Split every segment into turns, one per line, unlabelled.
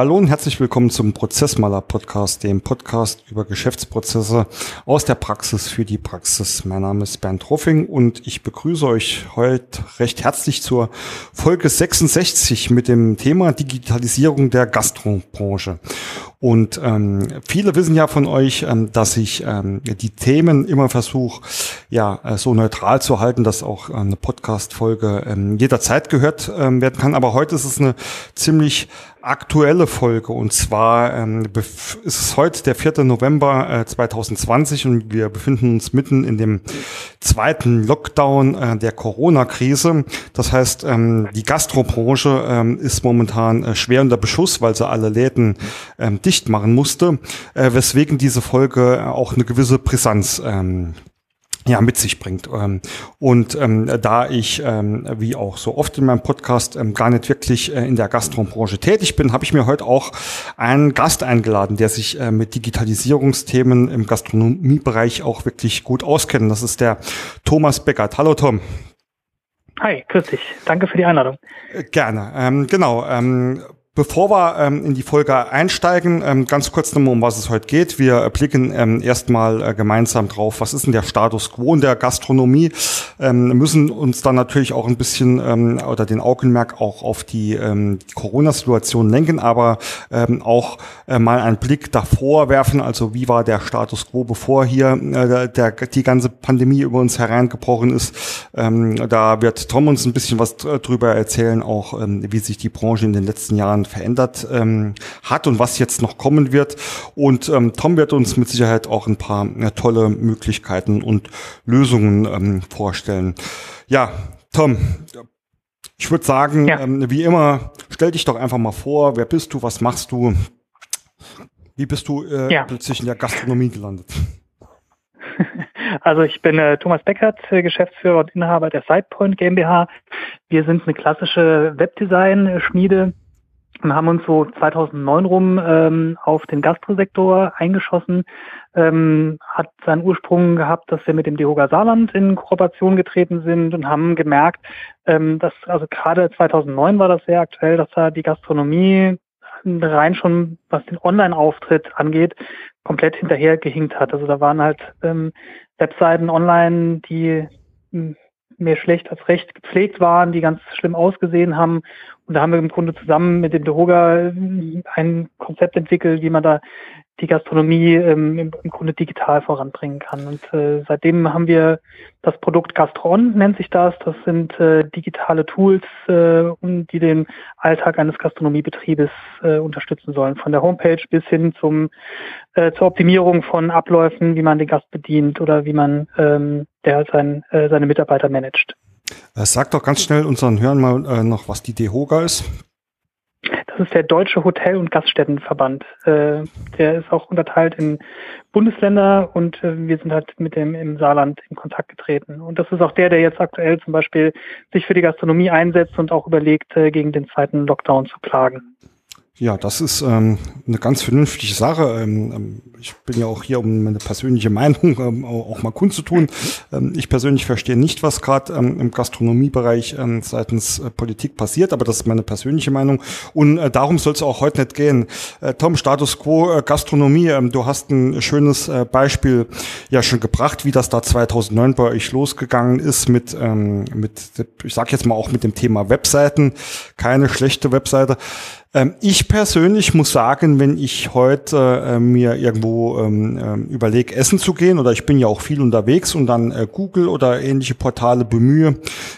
Hallo und herzlich willkommen zum Prozessmaler Podcast, dem Podcast über Geschäftsprozesse aus der Praxis für die Praxis. Mein Name ist Bernd Hoffing und ich begrüße euch heute recht herzlich zur Folge 66 mit dem Thema Digitalisierung der Gastrobranche. Und ähm, viele wissen ja von euch, ähm, dass ich ähm, die Themen immer versuche, ja, äh, so neutral zu halten, dass auch äh, eine Podcast-Folge ähm, jederzeit gehört ähm, werden kann. Aber heute ist es eine ziemlich aktuelle Folge und zwar ähm, ist es heute der 4. November äh, 2020 und wir befinden uns mitten in dem zweiten Lockdown äh, der Corona-Krise. Das heißt, ähm, die Gastrobranche ähm, ist momentan äh, schwer unter Beschuss, weil sie alle Läden ähm, dicht machen musste, äh, weswegen diese Folge auch eine gewisse Brisanz ähm, ja, mit sich bringt. Ähm, und ähm, da ich, ähm, wie auch so oft in meinem Podcast, ähm, gar nicht wirklich äh, in der Gastrobranche tätig bin, habe ich mir heute auch einen Gast eingeladen, der sich äh, mit Digitalisierungsthemen im Gastronomiebereich auch wirklich gut auskennt. Das ist der Thomas Beckert. Hallo Tom.
Hi, grüß dich. Danke für die Einladung.
Äh, gerne. Ähm, genau. Ähm, Bevor wir ähm, in die Folge einsteigen, ähm, ganz kurz nochmal, um was es heute geht. Wir blicken ähm, erstmal äh, gemeinsam drauf, was ist denn der Status quo in der Gastronomie, ähm, müssen uns dann natürlich auch ein bisschen ähm, oder den Augenmerk auch auf die, ähm, Corona-Situation lenken, aber ähm, auch äh, mal einen Blick davor werfen, also wie war der Status quo, bevor hier äh, der, die ganze Pandemie über uns hereingebrochen ist. Ähm, da wird Tom uns ein bisschen was drüber erzählen, auch ähm, wie sich die Branche in den letzten Jahren Jahren verändert ähm, hat und was jetzt noch kommen wird. Und ähm, Tom wird uns mit Sicherheit auch ein paar äh, tolle Möglichkeiten und Lösungen ähm, vorstellen. Ja, Tom, ich würde sagen, ja. ähm, wie immer, stell dich doch einfach mal vor, wer bist du, was machst du? Wie bist du äh, ja. plötzlich in der Gastronomie gelandet?
Also ich bin äh, Thomas Beckert, äh, Geschäftsführer und Inhaber der SidePoint GmbH. Wir sind eine klassische Webdesign-Schmiede und haben uns so 2009 rum ähm, auf den Gastrosektor eingeschossen. Ähm, hat seinen Ursprung gehabt, dass wir mit dem Dehoga Saarland in Kooperation getreten sind und haben gemerkt, ähm, dass also gerade 2009 war das sehr aktuell, dass da die Gastronomie rein schon, was den Online-Auftritt angeht, komplett hinterher gehinkt hat. Also da waren halt ähm, Webseiten online, die hm, mehr schlecht als recht gepflegt waren, die ganz schlimm ausgesehen haben und da haben wir im Grunde zusammen mit dem Dehoga äh, ein Konzept entwickelt, wie man da die Gastronomie ähm, im, Grunde digital voranbringen kann. Und äh, seitdem haben wir das Produkt Gastron, nennt sich das. Das sind äh, digitale Tools, äh, die den Alltag eines Gastronomiebetriebes äh, unterstützen sollen. Von der Homepage bis hin zum, äh, zur Optimierung von Abläufen, wie man den Gast bedient oder wie man ähm, der sein, seine Mitarbeiter managt.
Äh, sag doch ganz schnell unseren Hörern mal äh, noch, was die DEHOGA ist.
Das ist der Deutsche Hotel- und Gaststättenverband. Äh, der ist auch unterteilt in Bundesländer und wir sind halt mit dem im Saarland in Kontakt getreten. Und das ist auch der, der jetzt aktuell zum Beispiel sich für die Gastronomie einsetzt und auch überlegt, gegen den zweiten Lockdown zu klagen.
Ja, das ist ähm, eine ganz vernünftige Sache. Ähm, ähm, ich bin ja auch hier, um meine persönliche Meinung ähm, auch mal kundzutun. Ähm, ich persönlich verstehe nicht, was gerade ähm, im Gastronomiebereich ähm, seitens äh, Politik passiert, aber das ist meine persönliche Meinung. Und äh, darum soll es auch heute nicht gehen. Äh, Tom, Status quo äh, Gastronomie, ähm, du hast ein schönes äh, Beispiel ja schon gebracht, wie das da 2009 bei euch losgegangen ist mit, ähm, mit ich sage jetzt mal auch mit dem Thema Webseiten. Keine schlechte Webseite. Ähm, ich persönlich muss sagen, wenn ich heute äh, mir irgendwo ähm, äh, überlege, essen zu gehen, oder ich bin ja auch viel unterwegs und dann äh, Google oder ähnliche Portale bemühe,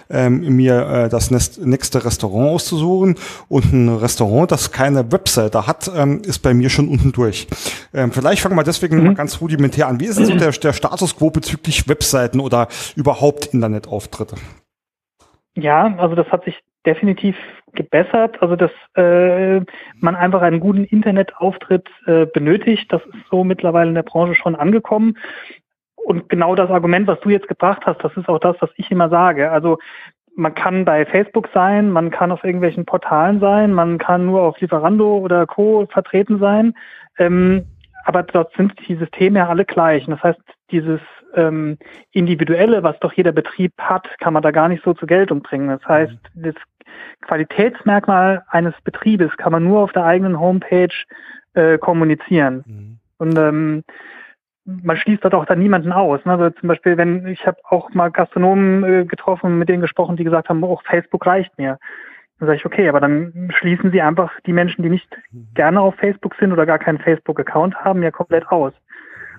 ähm, mir äh, das nächste Restaurant auszusuchen und ein Restaurant, das keine Webseite hat, ähm, ist bei mir schon unten durch. Ähm, vielleicht fangen wir deswegen mhm. mal ganz rudimentär an. Wie ist denn so der, der Status quo bezüglich Webseiten oder überhaupt Internetauftritte?
Ja, also das hat sich definitiv gebessert, also dass äh, man einfach einen guten Internetauftritt äh, benötigt. Das ist so mittlerweile in der Branche schon angekommen. Und genau das Argument, was du jetzt gebracht hast, das ist auch das, was ich immer sage. Also man kann bei Facebook sein, man kann auf irgendwelchen Portalen sein, man kann nur auf Lieferando oder Co. vertreten sein. Ähm, aber dort sind die Systeme ja alle gleich. Und das heißt, dieses ähm, Individuelle, was doch jeder Betrieb hat, kann man da gar nicht so zur Geltung bringen. Das heißt, das Qualitätsmerkmal eines Betriebes kann man nur auf der eigenen Homepage äh, kommunizieren. Mhm. Und ähm, man schließt dort auch dann niemanden aus. Ne? Also zum Beispiel, wenn ich habe auch mal Gastronomen äh, getroffen, mit denen gesprochen, die gesagt haben, auch oh, Facebook reicht mir. Dann sage ich, okay, aber dann schließen Sie einfach die Menschen, die nicht mhm. gerne auf Facebook sind oder gar keinen Facebook-Account haben, ja komplett aus.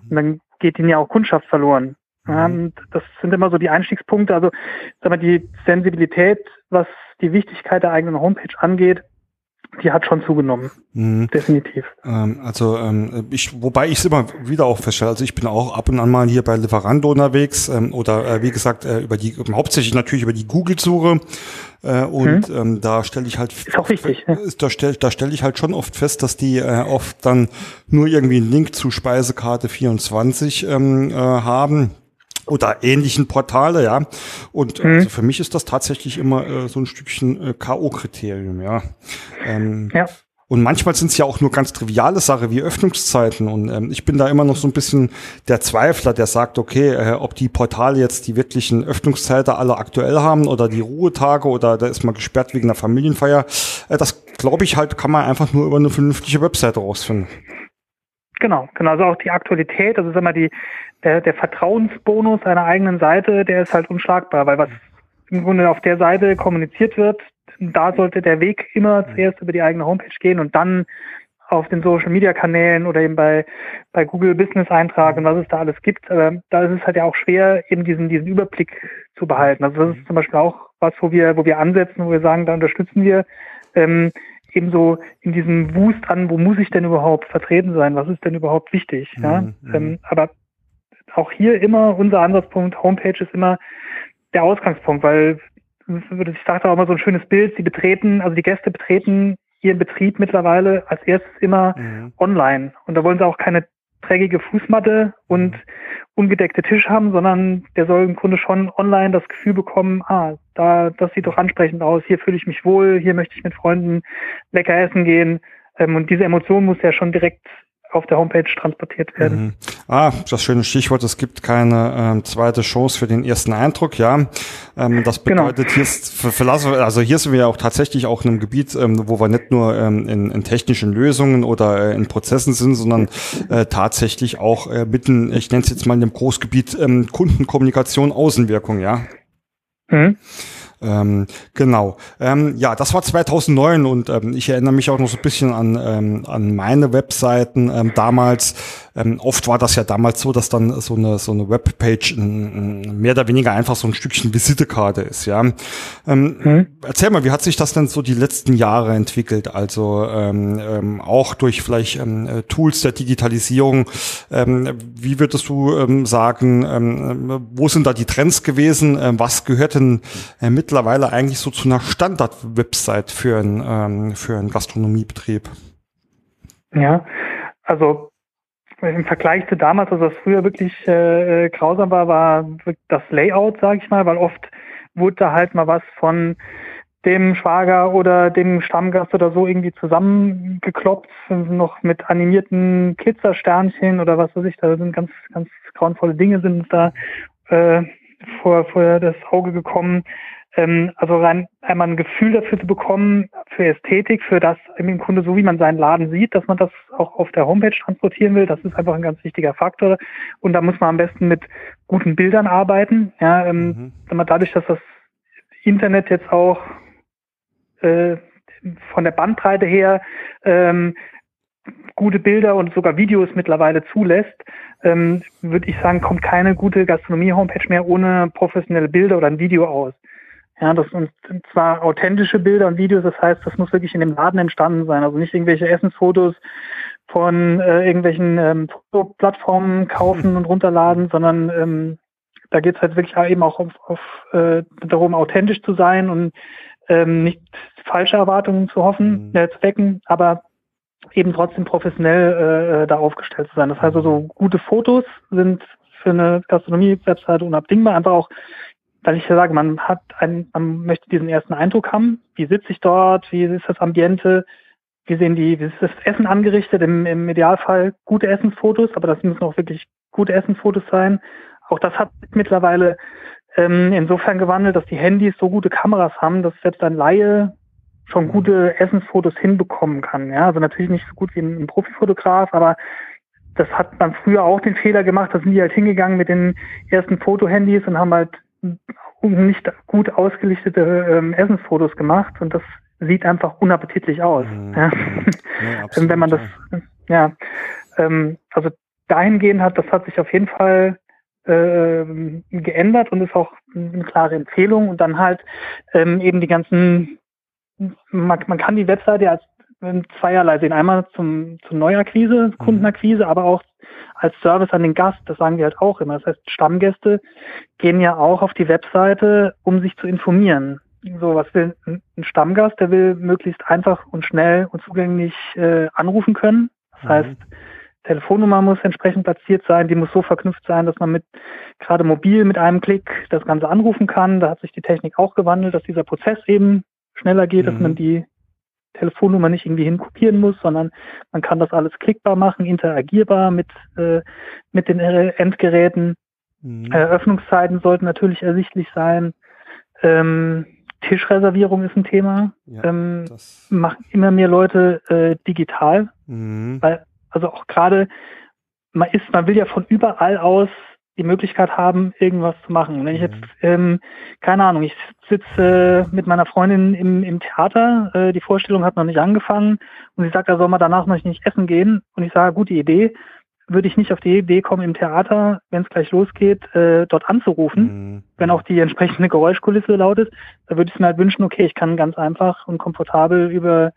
Mhm. Und dann geht ihnen ja auch Kundschaft verloren. Mhm. und das sind immer so die Einstiegspunkte. Also sag mal, die Sensibilität, was die Wichtigkeit der eigenen Homepage angeht, die hat schon zugenommen. Mhm. Definitiv.
Ähm, also ähm, ich, wobei ich es immer wieder auch feststelle, also ich bin auch ab und an mal hier bei Lieferando unterwegs ähm, oder äh, wie gesagt äh, über die hauptsächlich natürlich über die Google-Suche äh, und mhm. ähm, da stelle ich halt
ist auch wichtig, ja.
da stelle da stelle ich halt schon oft fest, dass die äh, oft dann nur irgendwie einen Link zu Speisekarte 24 ähm, äh, haben oder ähnlichen Portale, ja. Und mhm. also für mich ist das tatsächlich immer äh, so ein Stückchen äh, K.O.-Kriterium, ja. Ähm, ja. Und manchmal sind es ja auch nur ganz triviale Sachen wie Öffnungszeiten. Und ähm, ich bin da immer noch so ein bisschen der Zweifler, der sagt, okay, äh, ob die Portale jetzt die wirklichen Öffnungszeiten alle aktuell haben oder die Ruhetage oder da ist man gesperrt wegen einer Familienfeier. Äh, das glaube ich halt, kann man einfach nur über eine vernünftige Webseite rausfinden.
Genau, genau. Also auch die Aktualität, also sag mal, die, der, der Vertrauensbonus einer eigenen Seite, der ist halt unschlagbar, weil was im Grunde auf der Seite kommuniziert wird, da sollte der Weg immer zuerst über die eigene Homepage gehen und dann auf den Social Media Kanälen oder eben bei, bei Google Business eintragen, was es da alles gibt. Aber da ist es halt ja auch schwer, eben diesen, diesen Überblick zu behalten. Also das ist zum Beispiel auch was, wo wir, wo wir ansetzen, wo wir sagen, da unterstützen wir ähm, eben so in diesem Wust an, wo muss ich denn überhaupt vertreten sein? Was ist denn überhaupt wichtig? Ja? Mhm. Ähm, aber auch hier immer unser Ansatzpunkt, Homepage ist immer der Ausgangspunkt, weil ich sage auch immer so ein schönes Bild, sie betreten, also die Gäste betreten ihren Betrieb mittlerweile als erstes immer mhm. online. Und da wollen sie auch keine dreckige Fußmatte und ungedeckte Tisch haben, sondern der soll im Grunde schon online das Gefühl bekommen, ah, da, das sieht doch ansprechend aus, hier fühle ich mich wohl, hier möchte ich mit Freunden lecker essen gehen. Ähm, und diese Emotion muss ja schon direkt auf der Homepage transportiert werden. Mhm.
Ah, das schöne Stichwort, es gibt keine ähm, zweite Chance für den ersten Eindruck, ja. Ähm, das genau. bedeutet, genau. hier ist, für, für, also hier sind wir ja auch tatsächlich auch in einem Gebiet, ähm, wo wir nicht nur ähm, in, in technischen Lösungen oder äh, in Prozessen sind, sondern äh, tatsächlich auch äh, mitten, ich nenne es jetzt mal in dem Großgebiet ähm, Kundenkommunikation, Außenwirkung, ja. Mhm. Ähm, genau. Ähm, ja, das war 2009 und ähm, ich erinnere mich auch noch so ein bisschen an, ähm, an meine Webseiten ähm, damals. Ähm, oft war das ja damals so, dass dann so eine, so eine Webpage ein, ein mehr oder weniger einfach so ein Stückchen Visitekarte ist, ja. Ähm, hm? Erzähl mal, wie hat sich das denn so die letzten Jahre entwickelt? Also ähm, ähm, auch durch vielleicht ähm, äh, Tools der Digitalisierung. Ähm, wie würdest du ähm, sagen, ähm, wo sind da die Trends gewesen? Ähm, was gehört denn äh, mittlerweile eigentlich so zu einer Standard-Website für, ein, ähm, für einen Gastronomiebetrieb?
Ja, also im Vergleich zu damals, also was früher wirklich äh, grausam war, war das Layout, sage ich mal, weil oft wurde da halt mal was von dem Schwager oder dem Stammgast oder so irgendwie zusammengekloppt, noch mit animierten Glitzersternchen oder was weiß ich, da sind ganz, ganz grauenvolle Dinge sind da äh, vor, vor das Auge gekommen. Ähm, also rein einmal ein Gefühl dafür zu bekommen, für Ästhetik, für das im Grunde so wie man seinen Laden sieht, dass man das auch auf der Homepage transportieren will, das ist einfach ein ganz wichtiger Faktor. Und da muss man am besten mit guten Bildern arbeiten. Ja, ähm, mhm. dadurch, dass das Internet jetzt auch äh, von der Bandbreite her ähm, gute Bilder und sogar Videos mittlerweile zulässt, ähm, würde ich sagen, kommt keine gute Gastronomie-Homepage mehr ohne professionelle Bilder oder ein Video aus. Ja, das sind zwar authentische Bilder und Videos, das heißt, das muss wirklich in dem Laden entstanden sein. Also nicht irgendwelche Essensfotos von äh, irgendwelchen ähm, Fotoplattformen kaufen und runterladen, sondern ähm, da geht es halt wirklich eben auch auf, auf äh, darum, authentisch zu sein und ähm, nicht falsche Erwartungen zu hoffen, mhm. äh, zu wecken, aber eben trotzdem professionell äh, äh da aufgestellt zu sein. Das heißt also, gute Fotos sind für eine Gastronomie-Webseite unabdingbar, einfach auch weil ich ja sage, man hat einen, man möchte diesen ersten Eindruck haben. Wie sitze ich dort? Wie ist das Ambiente? Wie sehen die, wie ist das Essen angerichtet? Im, im Idealfall gute Essensfotos, aber das müssen auch wirklich gute Essensfotos sein. Auch das hat mittlerweile ähm, insofern gewandelt, dass die Handys so gute Kameras haben, dass selbst ein Laie schon gute Essensfotos hinbekommen kann. Ja, also natürlich nicht so gut wie ein, ein Profifotograf, aber das hat man früher auch den Fehler gemacht. Da sind die halt hingegangen mit den ersten Fotohandys und haben halt nicht gut ausgelichtete ähm, Essensfotos gemacht und das sieht einfach unappetitlich aus. Mhm. Ja. Ja, Wenn man das, ja, ähm, also dahingehend hat, das hat sich auf jeden Fall äh, geändert und ist auch eine klare Empfehlung und dann halt ähm, eben die ganzen man, man kann die Webseite als zweierlei sehen. Einmal zum, zur Neuakquise, mhm. Kundenakquise, aber auch als Service an den Gast. Das sagen wir halt auch immer. Das heißt, Stammgäste gehen ja auch auf die Webseite, um sich zu informieren. So, was will ein Stammgast? Der will möglichst einfach und schnell und zugänglich äh, anrufen können. Das mhm. heißt, Telefonnummer muss entsprechend platziert sein, die muss so verknüpft sein, dass man mit gerade mobil mit einem Klick das Ganze anrufen kann. Da hat sich die Technik auch gewandelt, dass dieser Prozess eben schneller geht, mhm. dass man mhm. die Telefonnummer nicht irgendwie hinkopieren muss, sondern man kann das alles klickbar machen, interagierbar mit, äh, mit den Endgeräten. Mhm. Eröffnungszeiten sollten natürlich ersichtlich sein. Ähm, Tischreservierung ist ein Thema. Ja, ähm, machen immer mehr Leute äh, digital. Mhm. Weil, also auch gerade, man ist, man will ja von überall aus die Möglichkeit haben, irgendwas zu machen. Wenn ich jetzt, mhm. ähm, keine Ahnung, ich sitze mit meiner Freundin im, im Theater, äh, die Vorstellung hat noch nicht angefangen und sie sagt, da soll man danach noch nicht essen gehen und ich sage, gute Idee, würde ich nicht auf die Idee kommen, im Theater, wenn es gleich losgeht, äh, dort anzurufen, mhm. wenn auch die entsprechende Geräuschkulisse laut ist. Da würde ich mir halt wünschen, okay, ich kann ganz einfach und komfortabel über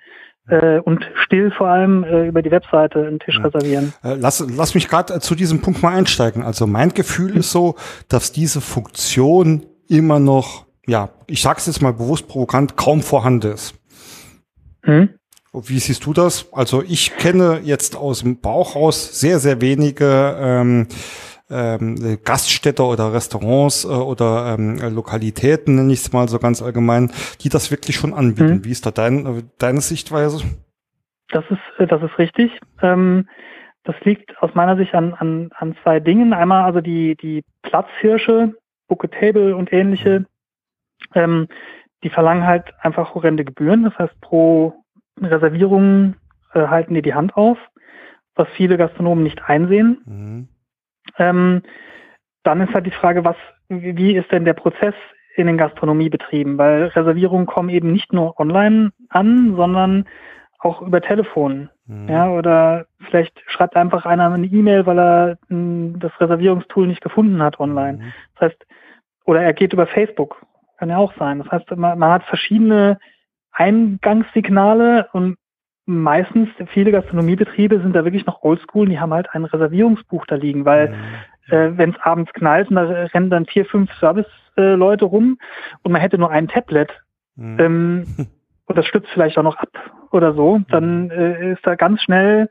äh, und still vor allem äh, über die Webseite einen Tisch ja. reservieren.
Äh, lass, lass mich gerade äh, zu diesem Punkt mal einsteigen. Also mein Gefühl ist so, dass diese Funktion immer noch, ja, ich sage es jetzt mal bewusst provokant, kaum vorhanden ist. Hm? Wie siehst du das? Also ich kenne jetzt aus dem Bauch raus sehr, sehr wenige ähm, ähm, Gaststätter oder Restaurants äh, oder ähm, Lokalitäten, nenne ich es mal so ganz allgemein, die das wirklich schon anbieten. Mhm. Wie ist da dein, äh, deine Sichtweise?
Das ist, äh, das ist richtig. Ähm, das liegt aus meiner Sicht an, an, an zwei Dingen. Einmal also die, die Platzhirsche, Book Table und ähnliche, mhm. ähm, die verlangen halt einfach horrende Gebühren. Das heißt, pro Reservierung äh, halten die die Hand auf, was viele Gastronomen nicht einsehen. Mhm. Ähm, dann ist halt die Frage, was, wie ist denn der Prozess in den Gastronomiebetrieben? Weil Reservierungen kommen eben nicht nur online an, sondern auch über Telefon. Mhm. Ja, oder vielleicht schreibt einfach einer eine E-Mail, weil er m, hm, das Reservierungstool nicht gefunden hat online. Mhm. Das heißt, oder er geht über Facebook. Kann ja auch sein. Das heißt, man, man hat verschiedene Eingangssignale und meistens viele Gastronomiebetriebe sind da wirklich noch oldschool, die haben halt ein Reservierungsbuch da liegen, weil mhm. äh, wenn es abends knallt und da rennen dann vier, fünf Service-Leute äh, rum und man hätte nur ein Tablet mhm. ähm, und das stützt vielleicht auch noch ab oder so, dann mhm. äh, ist da ganz schnell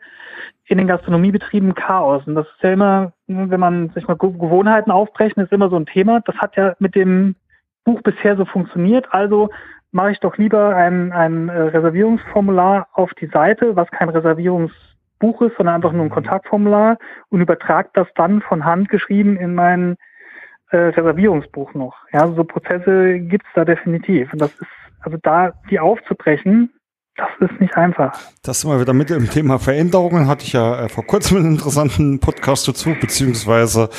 in den Gastronomiebetrieben Chaos. Und das ist ja immer, wenn man sich mal Gewohnheiten aufbrechen, ist immer so ein Thema. Das hat ja mit dem Buch bisher so funktioniert. Also mache ich doch lieber ein, ein äh, Reservierungsformular auf die Seite, was kein Reservierungsbuch ist, sondern einfach nur ein Kontaktformular und übertrage das dann von Hand geschrieben in mein äh, Reservierungsbuch noch. Ja, so Prozesse gibt's da definitiv. Und das ist, also da die aufzubrechen, das ist nicht einfach.
Das sind wir wieder mit dem Thema Veränderungen. Hatte ich ja äh, vor kurzem einen interessanten Podcast dazu, beziehungsweise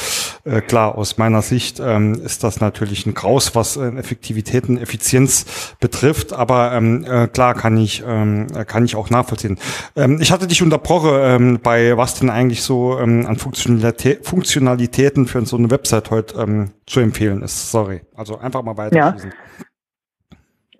äh, klar, aus meiner Sicht ähm, ist das natürlich ein Graus, was äh, Effektivität und Effizienz betrifft, aber ähm, äh, klar kann ich, ähm, kann ich auch nachvollziehen. Ähm, ich hatte dich unterbrochen ähm, bei was denn eigentlich so ähm, an Funktionalität, Funktionalitäten für so eine Website heute ähm, zu empfehlen ist. Sorry. Also einfach mal weiter. Ja.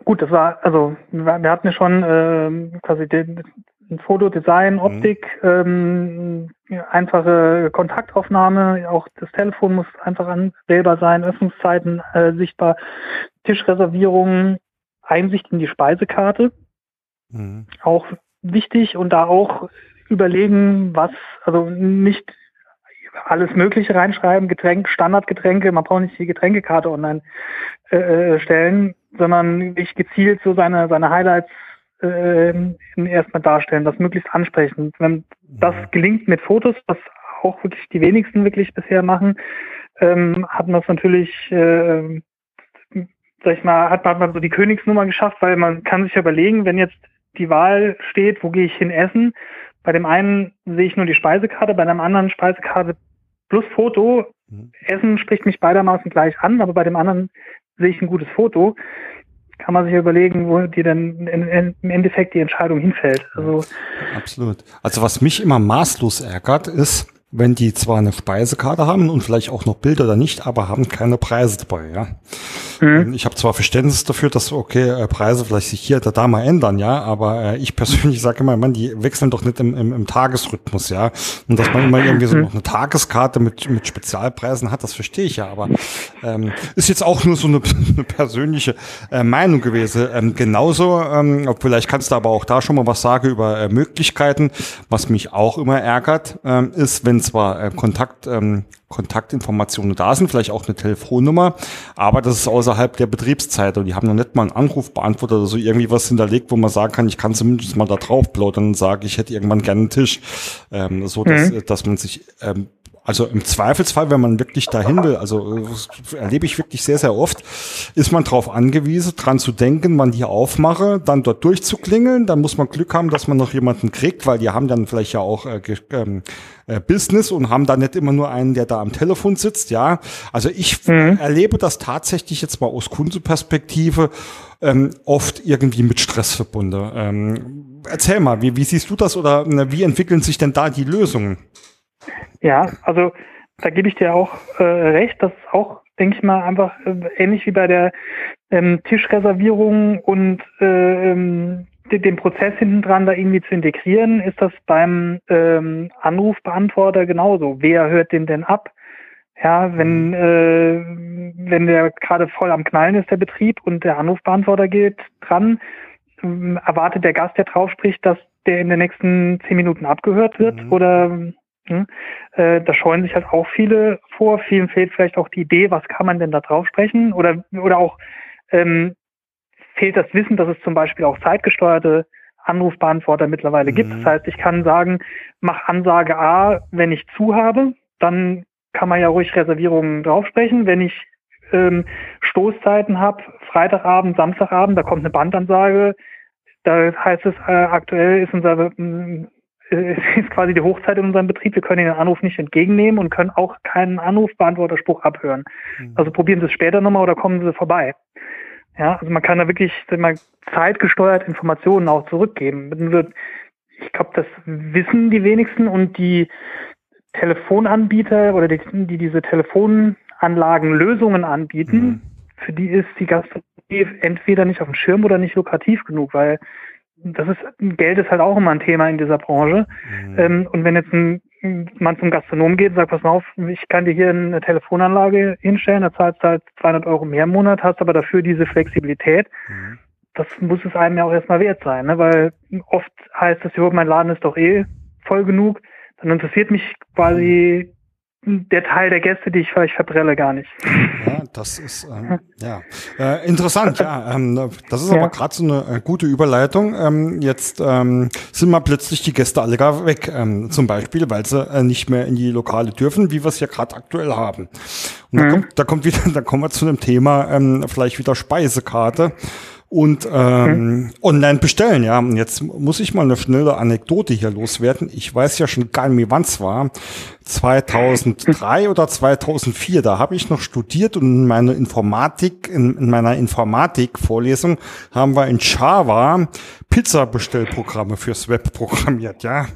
Gut, das war, also wir hatten ja schon äh, quasi den, ein Foto, Design, mhm. Optik, mhm. ähm, einfache Kontaktaufnahme, auch das Telefon muss einfach anwählbar sein, Öffnungszeiten äh, sichtbar, Tischreservierungen, Einsicht in die Speisekarte, mhm. auch wichtig und da auch überlegen, was, also nicht alles Mögliche reinschreiben, Getränk, Standardgetränke, man braucht nicht die Getränkekarte online äh, äh stellen, sondern wirklich gezielt so seine, seine Highlights äh, erstmal darstellen, das möglichst ansprechend. Wenn das gelingt mit Fotos, was auch wirklich die wenigsten wirklich bisher machen, ähm, hat man es natürlich, äh, sag ich mal, hat man, hat man so die Königsnummer geschafft, weil man kann sich überlegen, wenn jetzt die Wahl steht, wo gehe ich hin essen, bei dem einen sehe ich nur die Speisekarte, bei dem anderen Speisekarte plus Foto. Mhm. Essen spricht mich beidermaßen gleich an, aber bei dem anderen sehe ich ein gutes Foto. Kann man sich überlegen, wo die dann im Endeffekt die Entscheidung hinfällt. Also
Absolut. Also was mich immer maßlos ärgert, ist, wenn die zwar eine Speisekarte haben und vielleicht auch noch Bilder oder nicht, aber haben keine Preise dabei, ja. Mhm. Ich habe zwar Verständnis dafür, dass okay äh, Preise vielleicht sich hier oder da mal ändern, ja, aber äh, ich persönlich sage immer, man, die wechseln doch nicht im, im, im Tagesrhythmus, ja. Und dass man immer irgendwie so mhm. noch eine Tageskarte mit mit Spezialpreisen hat, das verstehe ich ja, aber ähm, ist jetzt auch nur so eine, eine persönliche äh, Meinung gewesen. Ähm, genauso, ähm, vielleicht kannst du aber auch da schon mal was sagen über äh, Möglichkeiten. Was mich auch immer ärgert, ähm, ist, wenn zwar äh, Kontakt ähm, Kontaktinformationen da sind, vielleicht auch eine Telefonnummer, aber das ist außerhalb der Betriebszeit und die haben noch nicht mal einen Anruf beantwortet oder so irgendwie was hinterlegt, wo man sagen kann, ich kann zumindest mal da drauf plaudern und sage, ich hätte irgendwann gerne einen Tisch, ähm, so dass, mhm. dass man sich ähm, also im Zweifelsfall, wenn man wirklich dahin will, also erlebe ich wirklich sehr, sehr oft, ist man darauf angewiesen, dran zu denken, man die aufmache, dann dort durchzuklingeln, dann muss man Glück haben, dass man noch jemanden kriegt, weil die haben dann vielleicht ja auch äh, ähm, äh, Business und haben da nicht immer nur einen, der da am Telefon sitzt, ja. Also ich mhm. erlebe das tatsächlich jetzt mal aus Kundenperspektive ähm, oft irgendwie mit Stress verbunden. Ähm, erzähl mal, wie, wie siehst du das oder äh, wie entwickeln sich denn da die Lösungen?
Ja, also da gebe ich dir auch äh, recht. Das ist auch, denke ich mal, einfach äh, ähnlich wie bei der ähm, Tischreservierung und äh, ähm, den Prozess hinten dran da irgendwie zu integrieren, ist das beim ähm, Anrufbeantworter genauso. Wer hört den denn ab? Ja, wenn, mhm. äh, wenn der gerade voll am Knallen ist, der Betrieb, und der Anrufbeantworter geht dran, äh, erwartet der Gast, der drauf spricht, dass der in den nächsten zehn Minuten abgehört wird mhm. oder da scheuen sich halt auch viele vor. Vielen fehlt vielleicht auch die Idee, was kann man denn da drauf sprechen? Oder, oder auch ähm, fehlt das Wissen, dass es zum Beispiel auch zeitgesteuerte Anrufbeantworter mittlerweile mhm. gibt. Das heißt, ich kann sagen, mach Ansage A, wenn ich zu habe, dann kann man ja ruhig Reservierungen draufsprechen. Wenn ich ähm, Stoßzeiten habe, Freitagabend, Samstagabend, da kommt eine Bandansage, da heißt es äh, aktuell ist unser äh, ist quasi die Hochzeit in unserem Betrieb. Wir können den Anruf nicht entgegennehmen und können auch keinen Anrufbeantworterspruch abhören. Mhm. Also probieren Sie es später nochmal oder kommen Sie vorbei. Ja, also man kann da wirklich mal zeitgesteuert Informationen auch zurückgeben. Ich glaube, das wissen die wenigsten und die Telefonanbieter oder die, die diese Telefonanlagen Lösungen anbieten, mhm. für die ist die Gastronomie entweder nicht auf dem Schirm oder nicht lukrativ genug, weil das ist, Geld ist halt auch immer ein Thema in dieser Branche. Mhm. Ähm, und wenn jetzt ein, man zum Gastronom geht und sagt, pass mal auf, ich kann dir hier eine Telefonanlage hinstellen, da zahlst du halt 200 Euro mehr im Monat, hast aber dafür diese Flexibilität. Mhm. Das muss es einem ja auch erstmal wert sein, ne? weil oft heißt es, mein Laden ist doch eh voll genug. Dann interessiert mich quasi der Teil der Gäste, die ich vielleicht verbrelle, gar nicht.
Ja, das ist ähm, ja äh, interessant. Ja, ähm, das ist ja. aber gerade so eine äh, gute Überleitung. Ähm, jetzt ähm, sind mal plötzlich die Gäste alle gar weg, ähm, zum Beispiel, weil sie äh, nicht mehr in die Lokale dürfen, wie wir es ja gerade aktuell haben. Und mhm. da kommt, da kommt wieder, da kommen wir zu einem Thema, ähm, vielleicht wieder Speisekarte und ähm, mhm. online bestellen. Ja, und jetzt muss ich mal eine schnelle Anekdote hier loswerden. Ich weiß ja schon gar nicht mehr, wann es war. 2003 oder 2004, da habe ich noch studiert und in meiner Informatik, in, in meiner Informatik-Vorlesung haben wir in Java Pizza-Bestellprogramme fürs Web programmiert, ja.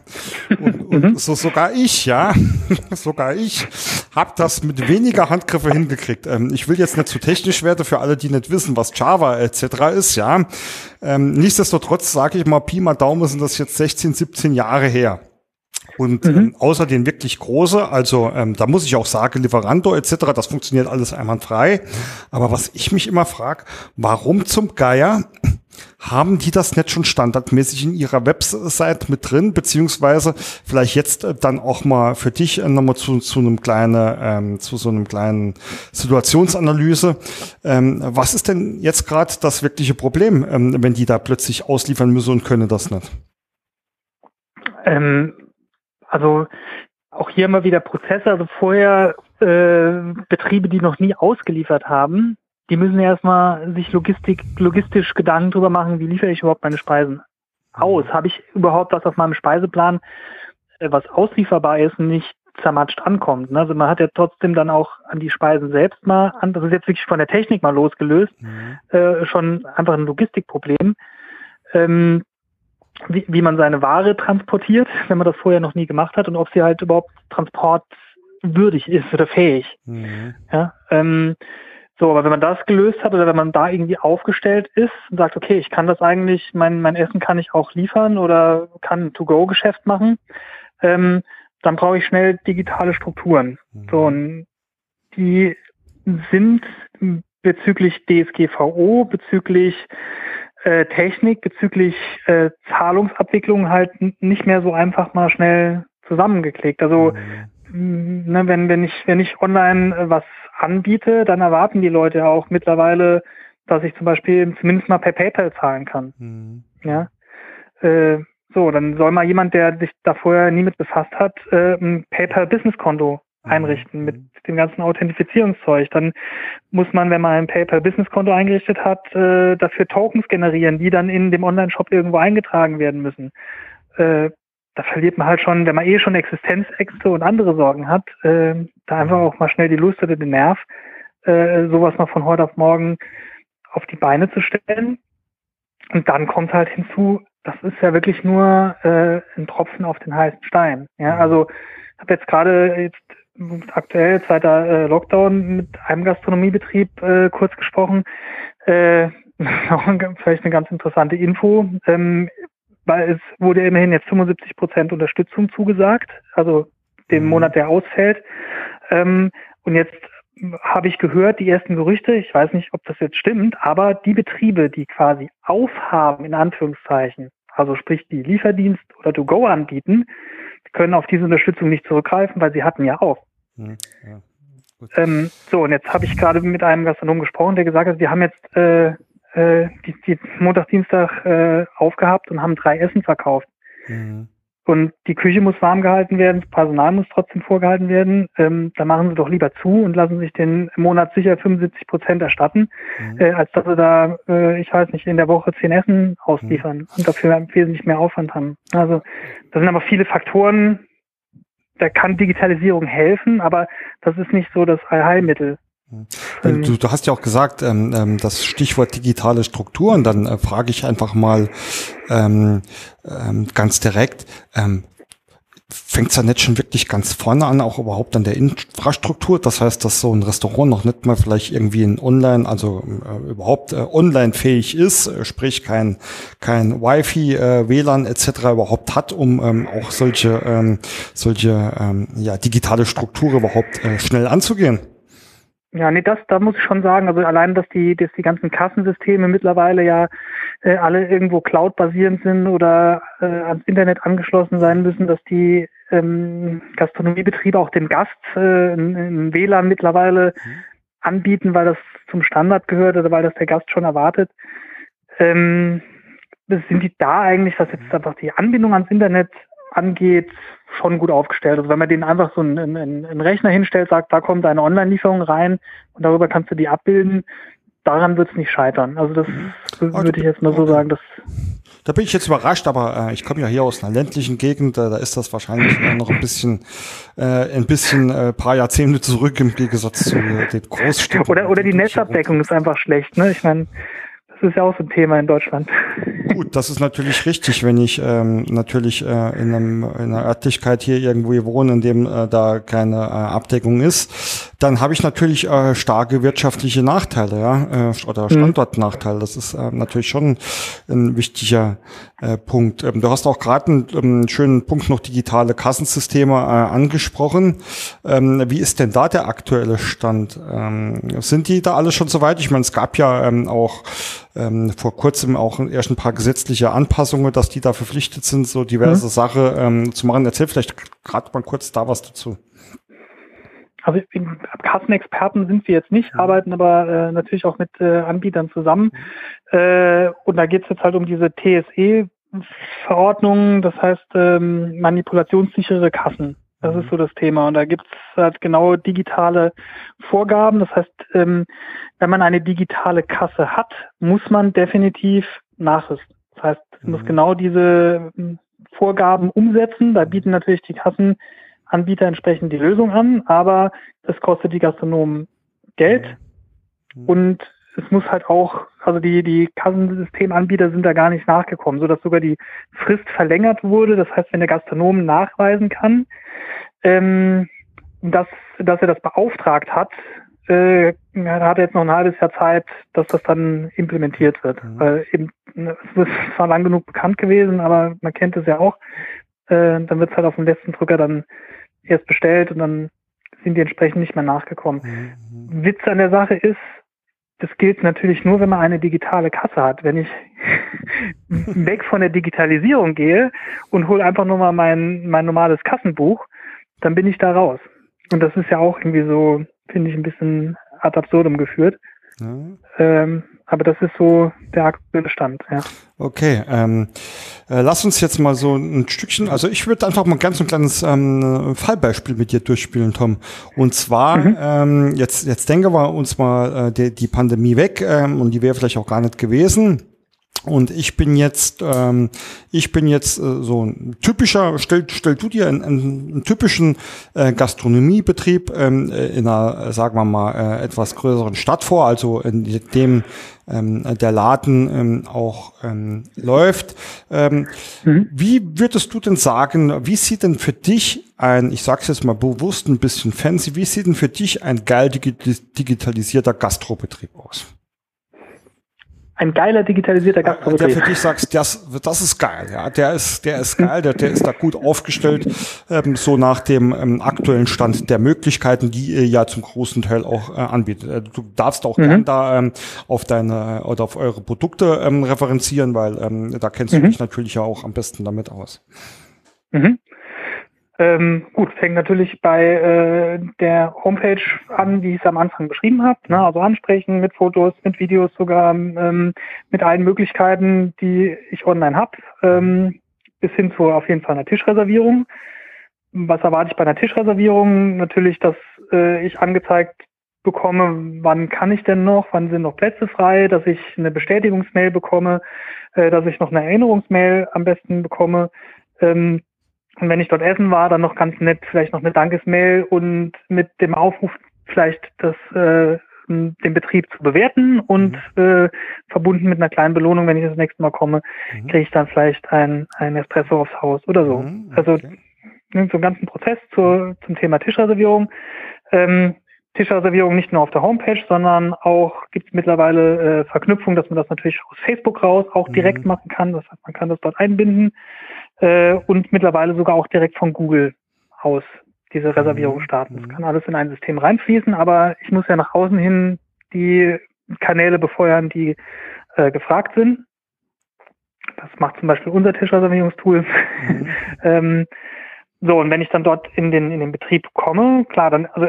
Und, und mhm. so sogar ich, ja, sogar ich habe das mit weniger Handgriffe hingekriegt. Ähm, ich will jetzt nicht zu technisch werden für alle, die nicht wissen, was Java etc. ist, ja. Ähm, nichtsdestotrotz sage ich mal, Pi mal Daumen sind das jetzt 16, 17 Jahre her. Und mhm. ähm, außer den wirklich große, also ähm, da muss ich auch sagen, Lieferando etc., das funktioniert alles einwandfrei. Aber was ich mich immer frage, warum zum Geier haben die das nicht schon standardmäßig in ihrer Website mit drin, beziehungsweise vielleicht jetzt äh, dann auch mal für dich äh, nochmal zu, zu einem kleinen, ähm, zu so einem kleinen Situationsanalyse. Ähm, was ist denn jetzt gerade das wirkliche Problem, ähm, wenn die da plötzlich ausliefern müssen und können das nicht?
Ähm, also auch hier mal wieder Prozesse. Also vorher äh, Betriebe, die noch nie ausgeliefert haben, die müssen erstmal sich Logistik, logistisch Gedanken drüber machen, wie liefere ich überhaupt meine Speisen aus? Habe ich überhaupt was auf meinem Speiseplan, äh, was auslieferbar ist und nicht zermatscht ankommt? Ne? Also man hat ja trotzdem dann auch an die Speisen selbst mal, an, das ist jetzt wirklich von der Technik mal losgelöst, mhm. äh, schon einfach ein Logistikproblem. Ähm, wie, wie man seine Ware transportiert, wenn man das vorher noch nie gemacht hat und ob sie halt überhaupt transportwürdig ist oder fähig. Mhm. Ja, ähm, so, aber wenn man das gelöst hat oder wenn man da irgendwie aufgestellt ist und sagt, okay, ich kann das eigentlich, mein, mein Essen kann ich auch liefern oder kann ein To-Go-Geschäft machen, ähm, dann brauche ich schnell digitale Strukturen. Mhm. So, und die sind bezüglich DSGVO, bezüglich äh, Technik bezüglich äh, Zahlungsabwicklung halt nicht mehr so einfach mal schnell zusammengeklickt. Also mhm. Ne, wenn, wenn ich, wenn ich online äh, was anbiete, dann erwarten die Leute ja auch mittlerweile, dass ich zum Beispiel zumindest mal per PayPal zahlen kann. Mhm. Ja. Äh, so, dann soll mal jemand, der sich da vorher nie mit befasst hat, äh, ein PayPal-Business-Konto Mhm. einrichten mit dem ganzen Authentifizierungszeug. Dann muss man, wenn man ein PayPal-Business-Konto eingerichtet hat, äh, dafür Tokens generieren, die dann in dem Online-Shop irgendwo eingetragen werden müssen. Äh, da verliert man halt schon, wenn man eh schon Existenzängste und andere Sorgen hat, äh, da einfach auch mal schnell die Lust oder den Nerv, äh, sowas mal von heute auf morgen auf die Beine zu stellen. Und dann kommt halt hinzu, das ist ja wirklich nur äh, ein Tropfen auf den heißen Stein. Ja, mhm. also habe jetzt gerade jetzt aktuell zweiter äh, Lockdown mit einem Gastronomiebetrieb äh, kurz gesprochen. Äh, vielleicht eine ganz interessante Info, ähm, weil es wurde immerhin jetzt 75 Prozent Unterstützung zugesagt, also dem mhm. Monat, der ausfällt. Ähm, und jetzt habe ich gehört, die ersten Gerüchte, ich weiß nicht, ob das jetzt stimmt, aber die Betriebe, die quasi aufhaben, in Anführungszeichen, also sprich die Lieferdienst oder To-Go anbieten, können auf diese Unterstützung nicht zurückgreifen, weil sie hatten ja auf. Hm, ja, ähm, so, und jetzt habe ich gerade mit einem Gastronom gesprochen, der gesagt hat, wir haben jetzt äh, äh, die, die Montag, Dienstag äh, aufgehabt und haben drei Essen verkauft. Mhm. Und die Küche muss warm gehalten werden, das Personal muss trotzdem vorgehalten werden. Ähm, da machen sie doch lieber zu und lassen sich den Monat sicher 75 Prozent erstatten, mhm. äh, als dass sie da, äh, ich weiß nicht, in der Woche zehn Essen ausliefern mhm. und dafür wesentlich mehr Aufwand haben. Also das sind aber viele Faktoren, da kann Digitalisierung helfen, aber das ist nicht so das Allheilmittel.
Ähm, du, du hast ja auch gesagt, ähm, ähm, das Stichwort digitale Strukturen, dann äh, frage ich einfach mal ähm, ähm, ganz direkt, ähm, fängt es ja nicht schon wirklich ganz vorne an, auch überhaupt an der Infrastruktur. Das heißt, dass so ein Restaurant noch nicht mal vielleicht irgendwie in Online, also äh, überhaupt äh, online fähig ist, äh, sprich kein kein Wi-Fi, äh, WLAN etc. überhaupt hat, um ähm, auch solche ähm, solche ähm, ja digitale Strukturen überhaupt äh, schnell anzugehen.
Ja, nee, das, da muss ich schon sagen, also allein, dass die, dass die ganzen Kassensysteme mittlerweile ja äh, alle irgendwo cloud-basierend sind oder äh, ans Internet angeschlossen sein müssen, dass die ähm, Gastronomiebetriebe auch dem Gast äh, ein, WLAN mittlerweile mhm. anbieten, weil das zum Standard gehört oder weil das der Gast schon erwartet. Ähm, sind die da eigentlich, was jetzt einfach die Anbindung ans Internet angeht, schon gut aufgestellt. Also wenn man denen einfach so einen, einen, einen Rechner hinstellt, sagt, da kommt eine Online-Lieferung rein und darüber kannst du die abbilden, daran wird es nicht scheitern. Also das okay. würde ich jetzt mal so sagen. Dass
da bin ich jetzt überrascht, aber äh, ich komme ja hier aus einer ländlichen Gegend, äh, da ist das wahrscheinlich noch ein bisschen, äh, ein bisschen äh, paar Jahrzehnte zurück im Gegensatz zu äh, den Großstädten.
Oder, oder die Netzabdeckung ist einfach schlecht. Ne? Ich meine, das ist ja auch so ein Thema in Deutschland.
Gut, das ist natürlich richtig, wenn ich ähm, natürlich äh, in, einem, in einer Örtlichkeit hier irgendwo wohne, in dem äh, da keine äh, Abdeckung ist, dann habe ich natürlich äh, starke wirtschaftliche Nachteile, ja, äh, oder mhm. Standortnachteile. Das ist äh, natürlich schon ein wichtiger äh, Punkt. Ähm, du hast auch gerade einen, einen, schönen Punkt noch digitale Kassensysteme äh, angesprochen. Ähm, wie ist denn da der aktuelle Stand? Ähm, sind die da alle schon soweit? Ich meine, es gab ja ähm, auch ähm, vor kurzem auch erst ein paar gesetzliche Anpassungen, dass die da verpflichtet sind, so diverse mhm. Sache ähm, zu machen. Erzähl vielleicht gerade mal kurz da was dazu.
Also Kassenexperten sind wir jetzt nicht, mhm. arbeiten aber äh, natürlich auch mit äh, Anbietern zusammen. Mhm. Äh, und da geht es jetzt halt um diese TSE-Verordnung, das heißt ähm, manipulationssichere Kassen. Das mhm. ist so das Thema. Und da gibt es halt genau digitale Vorgaben. Das heißt, ähm, wenn man eine digitale Kasse hat, muss man definitiv nachrüsten. Das heißt, es mhm. muss genau diese hm, Vorgaben umsetzen. Da bieten natürlich die Kassenanbieter entsprechend die Lösung an, aber das kostet die Gastronomen Geld. Mhm. Und es muss halt auch, also die, die Kassensystemanbieter sind da gar nicht nachgekommen, sodass sogar die Frist verlängert wurde. Das heißt, wenn der Gastronom nachweisen kann, ähm, dass, dass er das beauftragt hat, äh, hat er jetzt noch ein halbes Jahr Zeit, dass das dann implementiert wird. Mhm. Weil eben, es ist zwar lang genug bekannt gewesen, aber man kennt es ja auch. Äh, dann wird es halt auf dem letzten Drücker dann erst bestellt und dann sind die entsprechend nicht mehr nachgekommen. Mhm. Witz an der Sache ist, das gilt natürlich nur, wenn man eine digitale Kasse hat. Wenn ich weg von der Digitalisierung gehe und hole einfach nur mal mein, mein normales Kassenbuch, dann bin ich da raus. Und das ist ja auch irgendwie so, finde ich, ein bisschen ad absurdum geführt. Mhm. Ähm, aber das ist so der aktuelle Stand. Ja.
Okay, ähm, äh, lass uns jetzt mal so ein Stückchen, also ich würde einfach mal ganz ein kleines ähm, Fallbeispiel mit dir durchspielen, Tom. Und zwar, mhm. ähm, jetzt, jetzt denken wir uns mal äh, die, die Pandemie weg ähm, und die wäre vielleicht auch gar nicht gewesen. Und ich bin jetzt, ähm, ich bin jetzt äh, so ein typischer, stell, stell du dir einen, einen typischen äh, Gastronomiebetrieb ähm, äh, in einer, sagen wir mal, äh, etwas größeren Stadt vor, also in dem ähm, der Laden ähm, auch ähm, läuft. Ähm, mhm. Wie würdest du denn sagen, wie sieht denn für dich ein, ich sage es jetzt mal bewusst ein bisschen fancy, wie sieht denn für dich ein geil digitalisierter Gastrobetrieb aus?
Ein geiler digitalisierter Gastbetrieb.
Der für dich sagst, das, das ist geil, ja, der ist, der ist geil, der, der ist da gut aufgestellt, ähm, so nach dem ähm, aktuellen Stand der Möglichkeiten, die ihr ja zum großen Teil auch äh, anbietet. Äh, du darfst auch mhm. gern da ähm, auf deine oder auf eure Produkte ähm, referenzieren, weil ähm, da kennst mhm. du dich natürlich ja auch am besten damit aus.
Mhm. Ähm, gut, fängt natürlich bei äh, der Homepage an, wie ich es am Anfang beschrieben habe. Ne? Also ansprechen mit Fotos, mit Videos sogar, ähm, mit allen Möglichkeiten, die ich online habe, ähm, bis hin zu auf jeden Fall einer Tischreservierung. Was erwarte ich bei einer Tischreservierung? Natürlich, dass äh, ich angezeigt bekomme, wann kann ich denn noch, wann sind noch Plätze frei, dass ich eine Bestätigungsmail bekomme, äh, dass ich noch eine Erinnerungsmail am besten bekomme. Ähm, und wenn ich dort essen war, dann noch ganz nett vielleicht noch eine Dankesmail und mit dem Aufruf vielleicht das äh, den Betrieb zu bewerten und mhm. äh, verbunden mit einer kleinen Belohnung, wenn ich das nächste Mal komme, mhm. kriege ich dann vielleicht ein, ein Espresso aufs Haus oder so. Mhm, also, okay. Also so einen ganzen Prozess zur, zum Thema Tischreservierung. Ähm, Tischreservierung nicht nur auf der Homepage, sondern auch gibt es mittlerweile äh, Verknüpfung, dass man das natürlich aus Facebook raus auch direkt mhm. machen kann. Das heißt, man kann das dort einbinden äh, und mittlerweile sogar auch direkt von Google aus diese Reservierung mhm. starten. Das mhm. kann alles in ein System reinfließen, aber ich muss ja nach außen hin die Kanäle befeuern, die äh, gefragt sind. Das macht zum Beispiel unser Tischreservierungstool. Mhm. ähm, so, und wenn ich dann dort in den, in den Betrieb komme, klar, dann, also,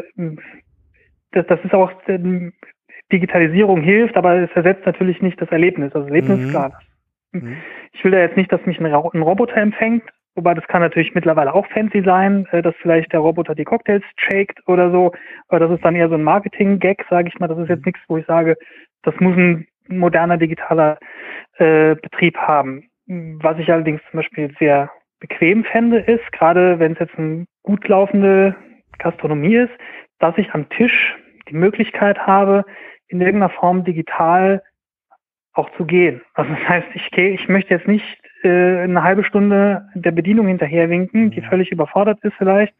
das, das ist auch, ähm, Digitalisierung hilft, aber es ersetzt natürlich nicht das Erlebnis. Also das Erlebnis, mhm. klar, das Mhm. Ich will da jetzt nicht, dass mich ein, ein, Roboter empfängt, wobei das kann natürlich mittlerweile auch fancy sein, äh, dass vielleicht der Roboter die Cocktails shakt oder so, aber das ist dann eher so ein Marketing-Gag, sage ich mal. Das ist jetzt nichts, wo ich sage, das muss ein moderner digitaler äh, Betrieb haben. Was ich allerdings zum Beispiel sehr bequem fände, ist, gerade wenn es jetzt eine gut laufende Gastronomie ist, dass ich am Tisch die Möglichkeit habe, in irgendeiner Form digital auch zu gehen. Also das heißt, ich gehe, ich möchte jetzt nicht äh, eine halbe Stunde der Bedienung hinterherwinken, die mhm. völlig überfordert ist vielleicht,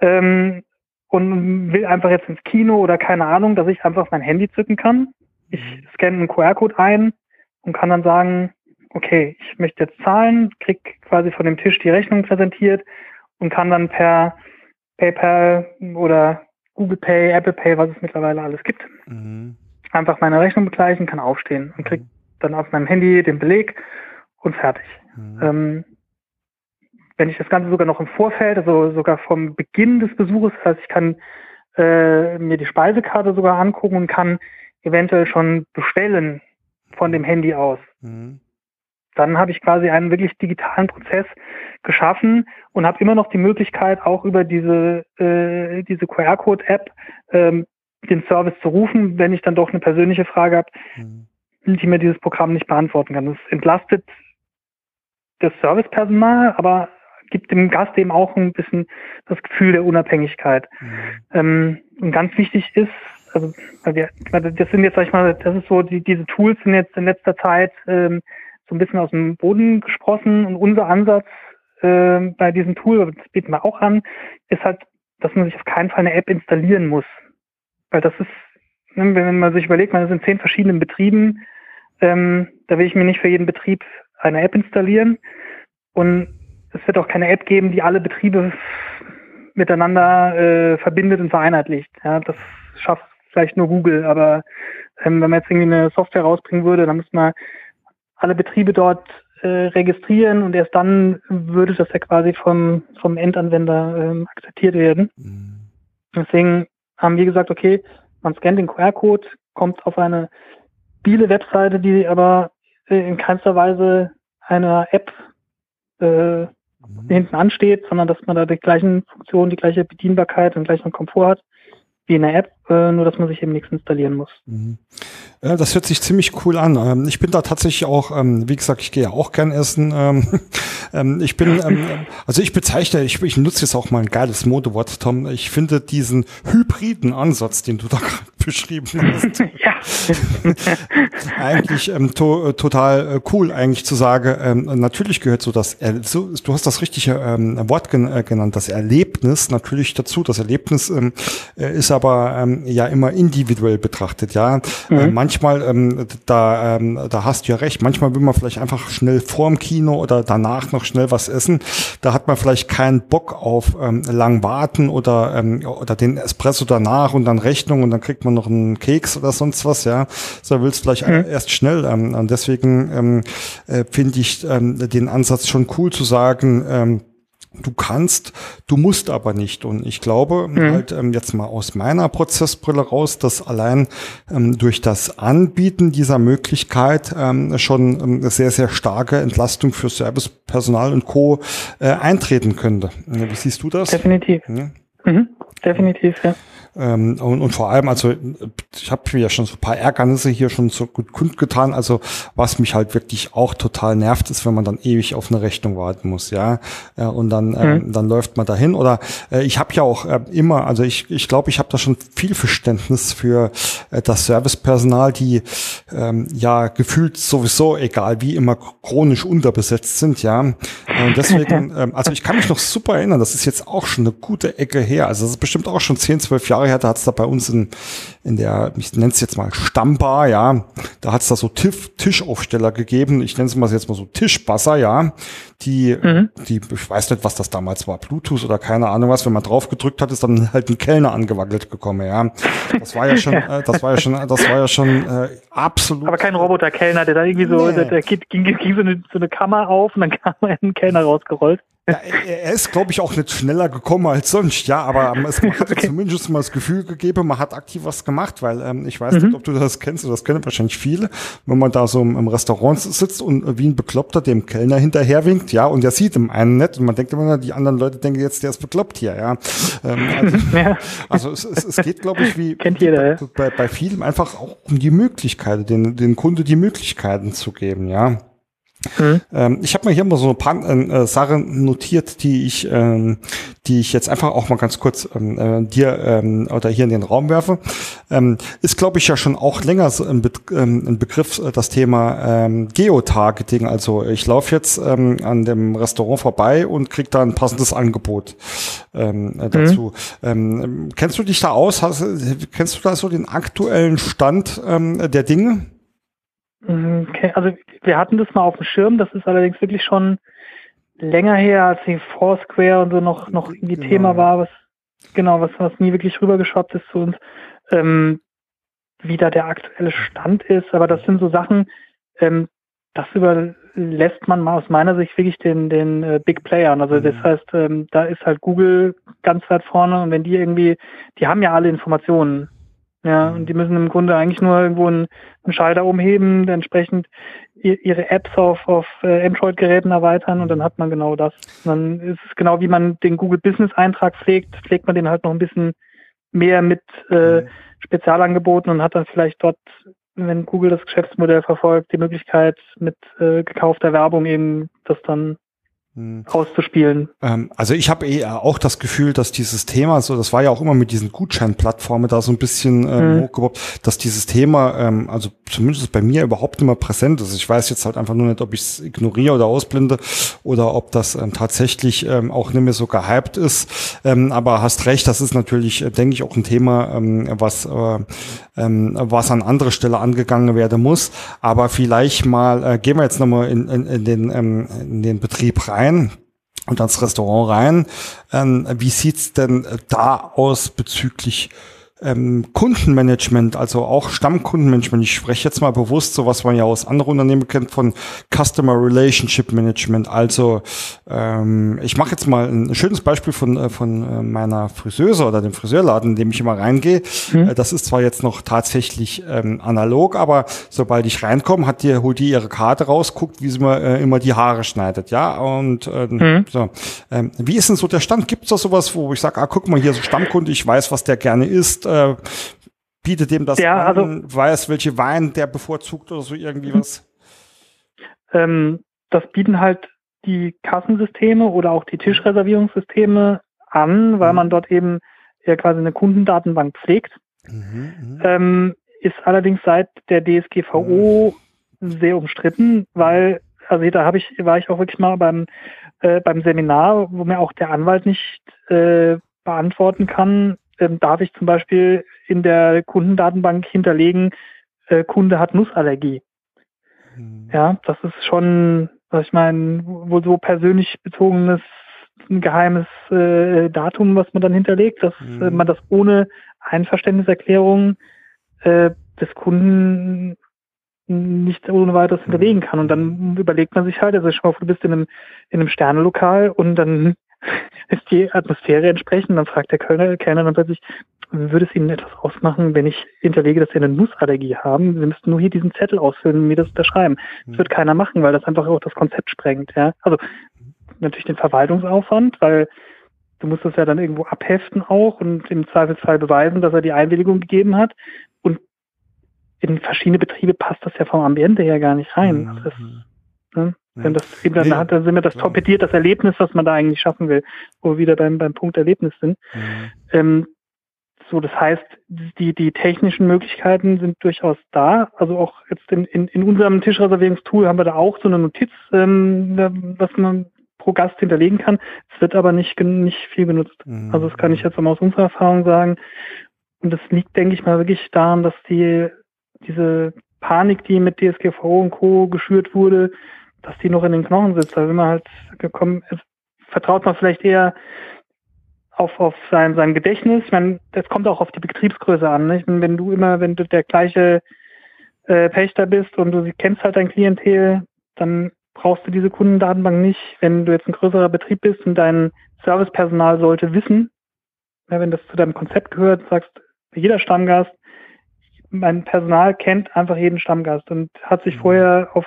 ähm, und will einfach jetzt ins Kino oder keine Ahnung, dass ich einfach mein Handy zücken kann. Ich mhm. scanne einen QR-Code ein und kann dann sagen, okay, ich möchte jetzt zahlen, krieg quasi von dem Tisch die Rechnung präsentiert und kann dann per PayPal oder Google Pay, Apple Pay, was es mittlerweile alles gibt, mhm einfach meine Rechnung begleichen, kann aufstehen und kriege dann auf meinem Handy den Beleg und fertig. Mhm. Ähm, wenn ich das Ganze sogar noch im Vorfeld, also sogar vom Beginn des Besuches, das heißt, ich kann äh, mir die Speisekarte sogar angucken und kann eventuell schon bestellen von dem Handy aus. Mhm. dann habe ich quasi einen wirklich digitalen Prozess geschaffen und habe immer noch die Möglichkeit, auch über diese, äh, diese QR-Code-App ähm, den Service zu rufen, wenn ich dann doch eine persönliche Frage habe, mhm. die mir dieses Programm nicht beantworten kann. Das entlastet das Servicepersonal, aber gibt dem Gast eben auch ein bisschen das Gefühl der Unabhängigkeit. Mhm. Ähm, und ganz wichtig ist, also wir, das sind jetzt, sag ich mal, das ist so, die, diese Tools sind jetzt in letzter Zeit ähm, so ein bisschen aus dem Boden gesprossen und unser Ansatz äh, bei diesem Tool, das bieten wir auch an, ist halt, dass man sich auf keinen Fall eine App installieren muss. Weil das ist, wenn man sich überlegt, man ist in zehn verschiedenen Betrieben, ähm, da will ich mir nicht für jeden Betrieb eine App installieren. Und es wird auch keine App geben, die alle Betriebe miteinander äh, verbindet und vereinheitlicht. Ja, das schafft vielleicht nur Google, aber ähm, wenn man jetzt irgendwie eine Software rausbringen würde, dann müsste man alle Betriebe dort äh, registrieren und erst dann würde das ja quasi vom, vom Endanwender ähm, akzeptiert werden. Mhm. Deswegen haben wir gesagt, okay, man scannt den QR-Code, kommt auf eine mobile Webseite, die aber äh, in keinster Weise einer App äh, mhm. hinten ansteht, sondern dass man da die gleichen Funktionen, die gleiche Bedienbarkeit und gleichen Komfort hat wie in der App, äh, nur dass man sich eben nichts installieren muss. Mhm.
Ja, das hört sich ziemlich cool an. Ähm, ich bin da tatsächlich auch, ähm, wie gesagt, ich gehe ja auch gern essen. Ähm, ich bin, also ich bezeichne, ich, ich nutze jetzt auch mal ein geiles Modewort, Tom. Ich finde diesen hybriden Ansatz, den du da gerade beschrieben hast, ja. eigentlich to total äh, cool, eigentlich zu sagen. natürlich gehört so das, so, du hast das richtige Wort äh, genannt, das Erlebnis natürlich dazu. Das Erlebnis äh, ist aber ja immer individuell betrachtet, ja. Mhm manchmal, ähm, da, ähm, da hast du ja recht, manchmal will man vielleicht einfach schnell vorm Kino oder danach noch schnell was essen. Da hat man vielleicht keinen Bock auf ähm, lang warten oder, ähm, oder den Espresso danach und dann Rechnung und dann kriegt man noch einen Keks oder sonst was, ja. So willst vielleicht mhm. erst schnell. Ähm, und deswegen ähm, äh, finde ich ähm, den Ansatz schon cool zu sagen, ähm, Du kannst, du musst aber nicht. Und ich glaube mhm. halt ähm, jetzt mal aus meiner Prozessbrille raus, dass allein ähm, durch das Anbieten dieser Möglichkeit ähm, schon ähm, sehr, sehr starke Entlastung für Servicepersonal und Co. Äh, eintreten könnte. Wie siehst du das?
Definitiv. Ja. Mhm. Definitiv, ja.
Ähm, und, und vor allem, also ich habe mir ja schon so ein paar Ärgernisse hier schon so gut kundgetan. Also was mich halt wirklich auch total nervt, ist, wenn man dann ewig auf eine Rechnung warten muss, ja. Äh, und dann, äh, mhm. dann läuft man dahin. Oder äh, ich habe ja auch äh, immer, also ich ich, glaube, ich habe da schon viel Verständnis für äh, das Servicepersonal, die ähm, ja gefühlt sowieso, egal wie immer, chronisch unterbesetzt sind, ja. Und deswegen, ähm, also ich kann mich noch super erinnern, das ist jetzt auch schon eine gute Ecke her. Also das ist bestimmt auch schon 10, 12 Jahre Da hat es da bei uns in, in der, ich nenne es jetzt mal Stammbar, ja, da hat es da so Tiff, Tischaufsteller gegeben, ich nenne es mal jetzt mal so Tischbasser, ja, die, mhm. die, ich weiß nicht, was das damals war, Bluetooth oder keine Ahnung was, wenn man drauf gedrückt hat, ist dann halt ein Kellner angewackelt gekommen, ja. Das war ja schon, ja. Äh, das war ja schon, das war ja schon äh, absolut.
Aber kein Roboterkellner, der da irgendwie so, nee. der, der ging, ging so, eine, so eine Kammer auf und dann kam ein Kellner rausgerollt.
Ja, er ist, glaube ich, auch nicht schneller gekommen als sonst, ja, aber es hat okay. zumindest mal das Gefühl gegeben, man hat aktiv was gemacht, weil ähm, ich weiß mhm. nicht, ob du das kennst, oder das kennen wahrscheinlich viele, wenn man da so im, im Restaurant sitzt und wie ein Bekloppter dem Kellner hinterherwinkt, ja, und der sieht im einen nicht und man denkt immer, die anderen Leute denken jetzt, der ist bekloppt hier, ja. Ähm, also, ja. also es, es, es geht, glaube ich, wie
jeder,
ja. bei, bei vielen einfach auch um die Möglichkeiten, den, den Kunde die Möglichkeiten zu geben, ja. Mhm. Ähm, ich habe mir hier mal so ein paar äh, Sachen notiert, die ich, ähm, die ich jetzt einfach auch mal ganz kurz ähm, äh, dir ähm, oder hier in den Raum werfe. Ähm, ist, glaube ich, ja schon auch länger so ein, Be ähm, ein Begriff, äh, das Thema ähm, Geotargeting. Also ich laufe jetzt ähm, an dem Restaurant vorbei und krieg da ein passendes Angebot ähm, äh, dazu. Mhm. Ähm, kennst du dich da aus? Hast, kennst du da so den aktuellen Stand ähm, der Dinge?
Mhm, okay, also wir hatten das mal auf dem Schirm, das ist allerdings wirklich schon länger her, als die Foursquare und so noch, noch irgendwie genau. Thema war, was genau, was, was nie wirklich rübergeschwappt ist zu uns, ähm, wie da der aktuelle Stand ist. Aber das sind so Sachen, ähm, das überlässt man mal aus meiner Sicht wirklich den, den äh, Big Playern. Also das mhm. heißt, ähm, da ist halt Google ganz weit vorne und wenn die irgendwie, die haben ja alle Informationen. Ja, und die müssen im Grunde eigentlich nur irgendwo einen, einen Schalter umheben, entsprechend ihre Apps auf, auf äh, Android-Geräten erweitern und dann hat man genau das. Und dann ist es genau wie man den Google Business-Eintrag pflegt, pflegt man den halt noch ein bisschen mehr mit äh, mhm. Spezialangeboten und hat dann vielleicht dort, wenn Google das Geschäftsmodell verfolgt, die Möglichkeit mit äh, gekaufter Werbung eben das dann. Auszuspielen.
Ähm, also ich habe eher auch das Gefühl, dass dieses Thema, so das war ja auch immer mit diesen Gutscheinplattformen da so ein bisschen ähm, mhm. hochgeworfen, dass dieses Thema, ähm, also zumindest bei mir überhaupt immer präsent ist. Ich weiß jetzt halt einfach nur nicht, ob ich es ignoriere oder ausblende oder ob das ähm, tatsächlich ähm, auch nicht mehr so gehypt ist. Ähm, aber hast recht, das ist natürlich, äh, denke ich, auch ein Thema, ähm, was, äh, ähm, was an anderer Stelle angegangen werden muss. Aber vielleicht mal, äh, gehen wir jetzt nochmal in, in, in, den, ähm, in den Betrieb rein rein und ans Restaurant rein. Ähm, wie sieht's denn da aus bezüglich ähm, Kundenmanagement, also auch Stammkundenmanagement. Ich spreche jetzt mal bewusst, so was man ja aus anderen Unternehmen kennt, von Customer Relationship Management. Also ähm, ich mache jetzt mal ein schönes Beispiel von, äh, von äh, meiner Friseuse oder dem Friseurladen, in dem ich immer reingehe. Mhm. Äh, das ist zwar jetzt noch tatsächlich ähm, analog, aber sobald ich reinkomme, hat die, holt die ihre Karte raus, guckt, wie sie mir äh, immer die Haare schneidet. Ja, und ähm, mhm. so. Ähm, wie ist denn so der Stand? Gibt es da sowas, wo ich sage, ah, guck mal, hier so Stammkunde, ich weiß, was der gerne isst, äh, bietet dem das
ja, an,
also, weiß, welche Wein der bevorzugt oder so irgendwie was?
Ähm, das bieten halt die Kassensysteme oder auch die Tischreservierungssysteme an, weil mhm. man dort eben ja quasi eine Kundendatenbank pflegt. Mhm, mhm. ähm, ist allerdings seit der DSGVO mhm. sehr umstritten, weil, also da habe ich, war ich auch wirklich mal beim, äh, beim Seminar, wo mir auch der Anwalt nicht äh, beantworten kann, ähm, darf ich zum Beispiel in der Kundendatenbank hinterlegen, äh, Kunde hat Nussallergie. Mhm. Ja, das ist schon, was ich meine, wohl so persönlich bezogenes, ein geheimes äh, Datum, was man dann hinterlegt, dass mhm. äh, man das ohne Einverständniserklärung äh, des Kunden nicht ohne weiteres hinterlegen kann. Und dann überlegt man sich halt, also schau mal, du bist in einem, in einem Sternelokal und dann ist die Atmosphäre entsprechend. Dann fragt der Kölner, Kellner dann plötzlich, würde es Ihnen etwas ausmachen, wenn ich hinterlege, dass Sie eine Nussallergie haben? Sie müssten nur hier diesen Zettel ausfüllen und mir das unterschreiben. Das mhm. wird keiner machen, weil das einfach auch das Konzept sprengt. Ja? Also natürlich den Verwaltungsaufwand, weil du musst das ja dann irgendwo abheften auch und im Zweifelsfall beweisen, dass er die Einwilligung gegeben hat. Und in verschiedene Betriebe passt das ja vom Ambiente her gar nicht rein. Mhm. Das ist, ne? Wenn das eben dann, nee. hat, dann sind wir das torpediert, das Erlebnis, was man da eigentlich schaffen will, wo wir wieder beim, beim Punkt Erlebnis sind. Mhm. Ähm, so, das heißt, die, die technischen Möglichkeiten sind durchaus da. Also auch jetzt in, in, in unserem Tischreservierungstool haben wir da auch so eine Notiz, ähm, was man pro Gast hinterlegen kann. Es wird aber nicht, nicht viel genutzt. Mhm. Also das kann ich jetzt mal aus unserer Erfahrung sagen. Und das liegt, denke ich mal, wirklich daran, dass die, diese Panik, die mit DSGVO und Co. geschürt wurde, dass die noch in den Knochen sitzt. Da will man halt gekommen, vertraut man vielleicht eher auf, auf sein, sein Gedächtnis. Meine, das kommt auch auf die Betriebsgröße an. Nicht? Wenn du immer, wenn du der gleiche äh, Pächter bist und du kennst halt dein Klientel, dann brauchst du diese Kundendatenbank nicht. Wenn du jetzt ein größerer Betrieb bist und dein Servicepersonal sollte wissen, ja, wenn das zu deinem Konzept gehört, sagst jeder Stammgast, mein Personal kennt einfach jeden Stammgast und hat sich mhm. vorher auf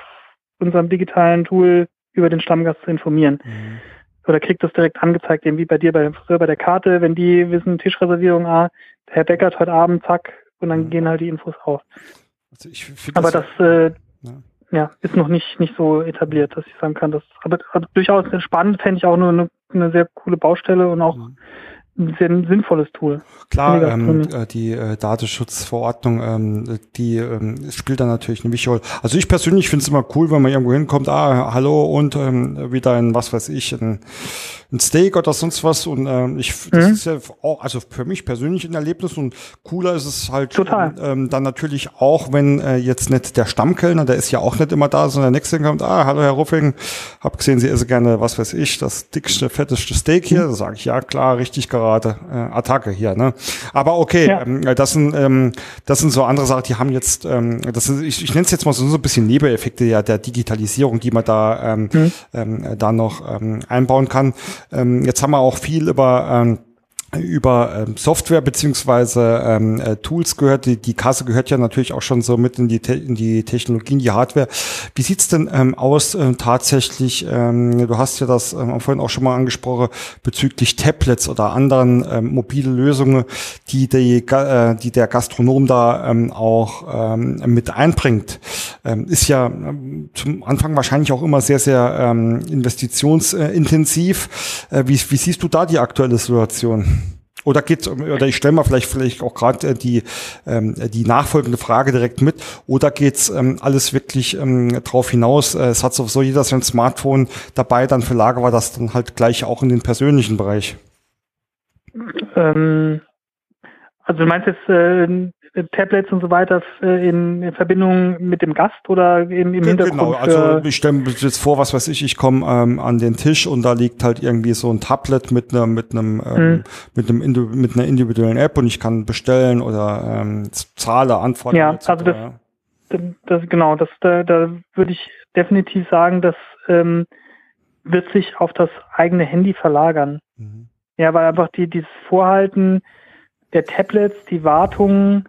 unserem digitalen Tool über den Stammgast zu informieren. Mhm. Oder kriegt das direkt angezeigt, eben wie bei dir bei dem Friseur bei der Karte, wenn die wissen, Tischreservierung, ah, der Herr Beckert heute Abend, zack, und dann mhm. gehen halt die Infos auf. Also aber das, das äh, ja. ja. ist noch nicht, nicht so etabliert, dass ich sagen kann, dass, aber, aber durchaus spannend fände ich auch nur eine, eine sehr coole Baustelle und auch mhm ein sehr sinnvolles Tool.
Klar, ähm, äh, die äh, Datenschutzverordnung, ähm, die ähm, spielt da natürlich eine wichtige Rolle. Also ich persönlich finde es immer cool, wenn man irgendwo hinkommt, ah, hallo und ähm, wieder ein, was weiß ich, ein, ein Steak oder sonst was. Und ähm, ich, das mhm. ist ja auch, also für mich persönlich ein Erlebnis und cooler ist es halt
Total.
Ähm, dann natürlich auch, wenn äh, jetzt nicht der Stammkellner, der ist ja auch nicht immer da, sondern der nächste kommt, ah, hallo Herr Ruffing, hab gesehen, Sie essen gerne, was weiß ich, das dickste, fetteste Steak hier. Mhm. Da sage ich, ja klar, richtig gerade gerade äh, Attacke hier. Ne? Aber okay, ja. ähm, das sind ähm, das sind so andere Sachen, die haben jetzt, ähm, das sind, ich, ich nenne es jetzt mal so, so ein bisschen Nebeneffekte ja der Digitalisierung, die man da ähm, mhm. ähm, da noch ähm, einbauen kann. Ähm, jetzt haben wir auch viel über ähm, über ähm, Software beziehungsweise ähm, äh, Tools gehört. Die, die Kasse gehört ja natürlich auch schon so mit in die, Te in die Technologien, die Hardware. Wie sieht's denn ähm, aus äh, tatsächlich? Ähm, du hast ja das ähm, vorhin auch schon mal angesprochen bezüglich Tablets oder anderen ähm, mobile Lösungen, die, die, äh, die der Gastronom da ähm, auch ähm, mit einbringt. Ähm, ist ja ähm, zum Anfang wahrscheinlich auch immer sehr, sehr ähm, investitionsintensiv. Äh, wie, wie siehst du da die aktuelle Situation? Oder geht's, oder ich stelle mal vielleicht vielleicht auch gerade äh, die ähm, die nachfolgende Frage direkt mit. Oder geht's ähm, alles wirklich ähm, drauf hinaus? Äh, es hat sowieso jeder sein Smartphone dabei, dann für Lager war das dann halt gleich auch in den persönlichen Bereich.
Ähm, also du meinst jetzt äh, Tablets und so weiter äh, in, in, Verbindung mit dem Gast oder im, im Hintergrund? Genau,
also ich stelle mir jetzt vor, was weiß ich, ich komme ähm, an den Tisch und da liegt halt irgendwie so ein Tablet mit einer mit einem ähm, hm. mit einem mit einer individuellen App und ich kann bestellen oder ähm, zahle, antworten.
Ja, also das, das, das genau, das da, da würde ich definitiv sagen, das ähm, wird sich auf das eigene Handy verlagern. Mhm. Ja, weil einfach die dieses Vorhalten der Tablets, die Wartung,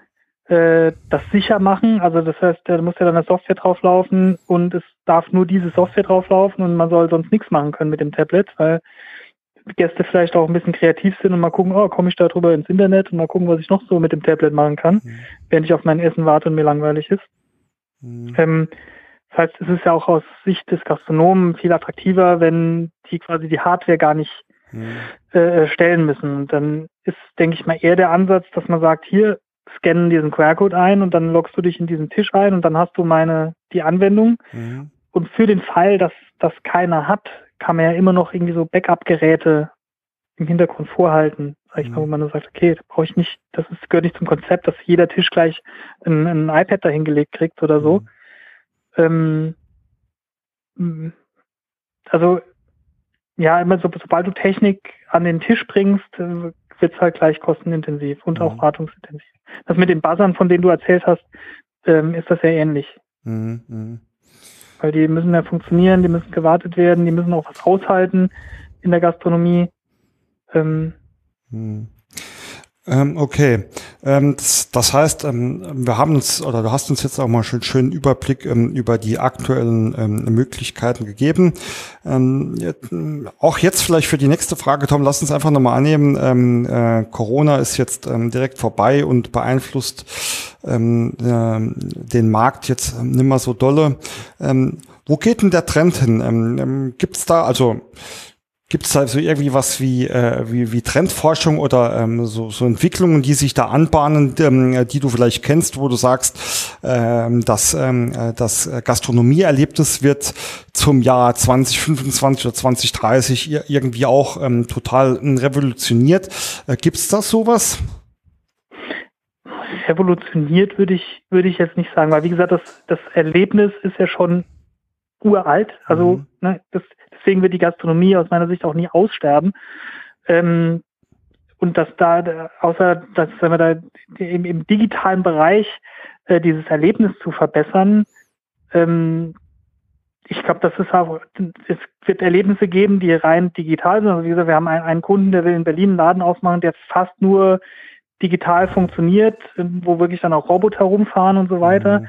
äh, das sicher machen. Also das heißt, da muss ja dann eine Software drauflaufen und es darf nur diese Software drauflaufen und man soll sonst nichts machen können mit dem Tablet, weil Gäste vielleicht auch ein bisschen kreativ sind und mal gucken, oh, komme ich da drüber ins Internet und mal gucken, was ich noch so mit dem Tablet machen kann, mhm. während ich auf mein Essen warte und mir langweilig ist. Mhm. Ähm, das heißt, es ist ja auch aus Sicht des Gastronomen viel attraktiver, wenn die quasi die Hardware gar nicht mhm. äh, stellen müssen. Und dann ist, denke ich mal, eher der Ansatz, dass man sagt, hier, scannen diesen QR-Code ein und dann loggst du dich in diesen Tisch ein und dann hast du meine, die Anwendung. Mhm. Und für den Fall, dass das keiner hat, kann man ja immer noch irgendwie so Backup-Geräte im Hintergrund vorhalten, sag ich mhm. mal, wo man dann sagt, okay, da brauche ich nicht, das ist, gehört nicht zum Konzept, dass jeder Tisch gleich ein, ein iPad dahingelegt kriegt oder so. Mhm. Ähm, also ja, immer so, sobald du Technik an den Tisch bringst, wird es halt gleich kostenintensiv und mhm. auch wartungsintensiv. Das mit den Buzzern, von denen du erzählt hast, ähm, ist das ja ähnlich. Mhm, mh. Weil die müssen ja funktionieren, die müssen gewartet werden, die müssen auch was aushalten in der Gastronomie. Ähm,
mhm. Ähm, okay, ähm, das, heißt, ähm, wir haben uns oder du hast uns jetzt auch mal einen schönen Überblick über die aktuellen Möglichkeiten gegeben. Jetzt, auch jetzt vielleicht für die nächste Frage, Tom, lass uns einfach nochmal annehmen. Äh, Corona ist jetzt direkt vorbei und beeinflusst äh, den Markt jetzt nimmer so dolle. wo geht denn der Trend hin? Gibt es da also Gibt es da so irgendwie was wie, äh, wie, wie Trendforschung oder ähm, so, so Entwicklungen, die sich da anbahnen, ähm, die du vielleicht kennst, wo du sagst, ähm, dass ähm, äh, das Gastronomieerlebnis wird zum Jahr 2025 oder 2030 irgendwie auch ähm, total ähm, revolutioniert. Äh, Gibt es da sowas?
Revolutioniert würde ich, würde ich jetzt nicht sagen, weil wie gesagt, das, das Erlebnis ist ja schon uralt. Also mhm. ne, das, deswegen wird die Gastronomie aus meiner Sicht auch nie aussterben. Ähm, und dass da, außer dass wenn wir da im, im digitalen Bereich äh, dieses Erlebnis zu verbessern, ähm, ich glaube, das ist auch, es wird Erlebnisse geben, die rein digital sind. Also wie gesagt, wir haben einen, einen Kunden, der will in Berlin einen Laden aufmachen, der fast nur digital funktioniert, wo wirklich dann auch Roboter rumfahren und so weiter. Mhm.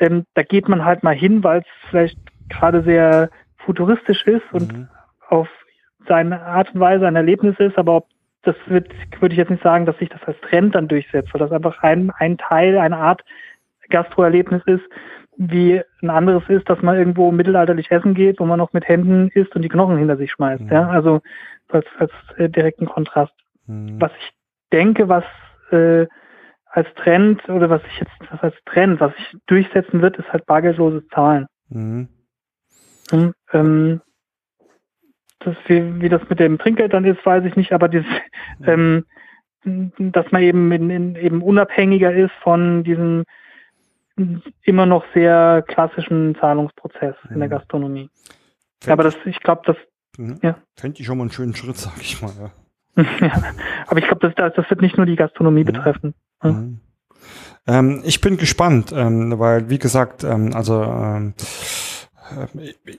Ähm, da geht man halt mal hin, weil es vielleicht gerade sehr futuristisch ist und mhm. auf seine Art und Weise ein Erlebnis ist, aber ob das wird, würde ich jetzt nicht sagen, dass sich das als Trend dann durchsetzt, weil das einfach ein, ein Teil, eine Art Gastroerlebnis ist, wie ein anderes ist, dass man irgendwo mittelalterlich essen geht, wo man noch mit Händen isst und die Knochen hinter sich schmeißt. Mhm. Ja, also als, als äh, direkten Kontrast. Mhm. Was ich denke, was äh, als Trend oder was ich jetzt was als Trend, was sich durchsetzen wird, ist halt bargeldlose Zahlen. Mhm. Hm, ähm, das, wie, wie das mit dem Trinkgeld dann ist, weiß ich nicht, aber dieses, ähm, dass man eben, in, in, eben unabhängiger ist von diesem immer noch sehr klassischen Zahlungsprozess mhm. in der. Gastronomie. Fänd aber das, ich glaube, das
mhm. ja. fände ich schon mal einen schönen Schritt, sag ich mal.
Ja. ja. Aber ich glaube, das, das wird nicht nur die Gastronomie mhm. betreffen.
Mhm. Ähm, ich bin gespannt, ähm, weil, wie gesagt, ähm, also ähm,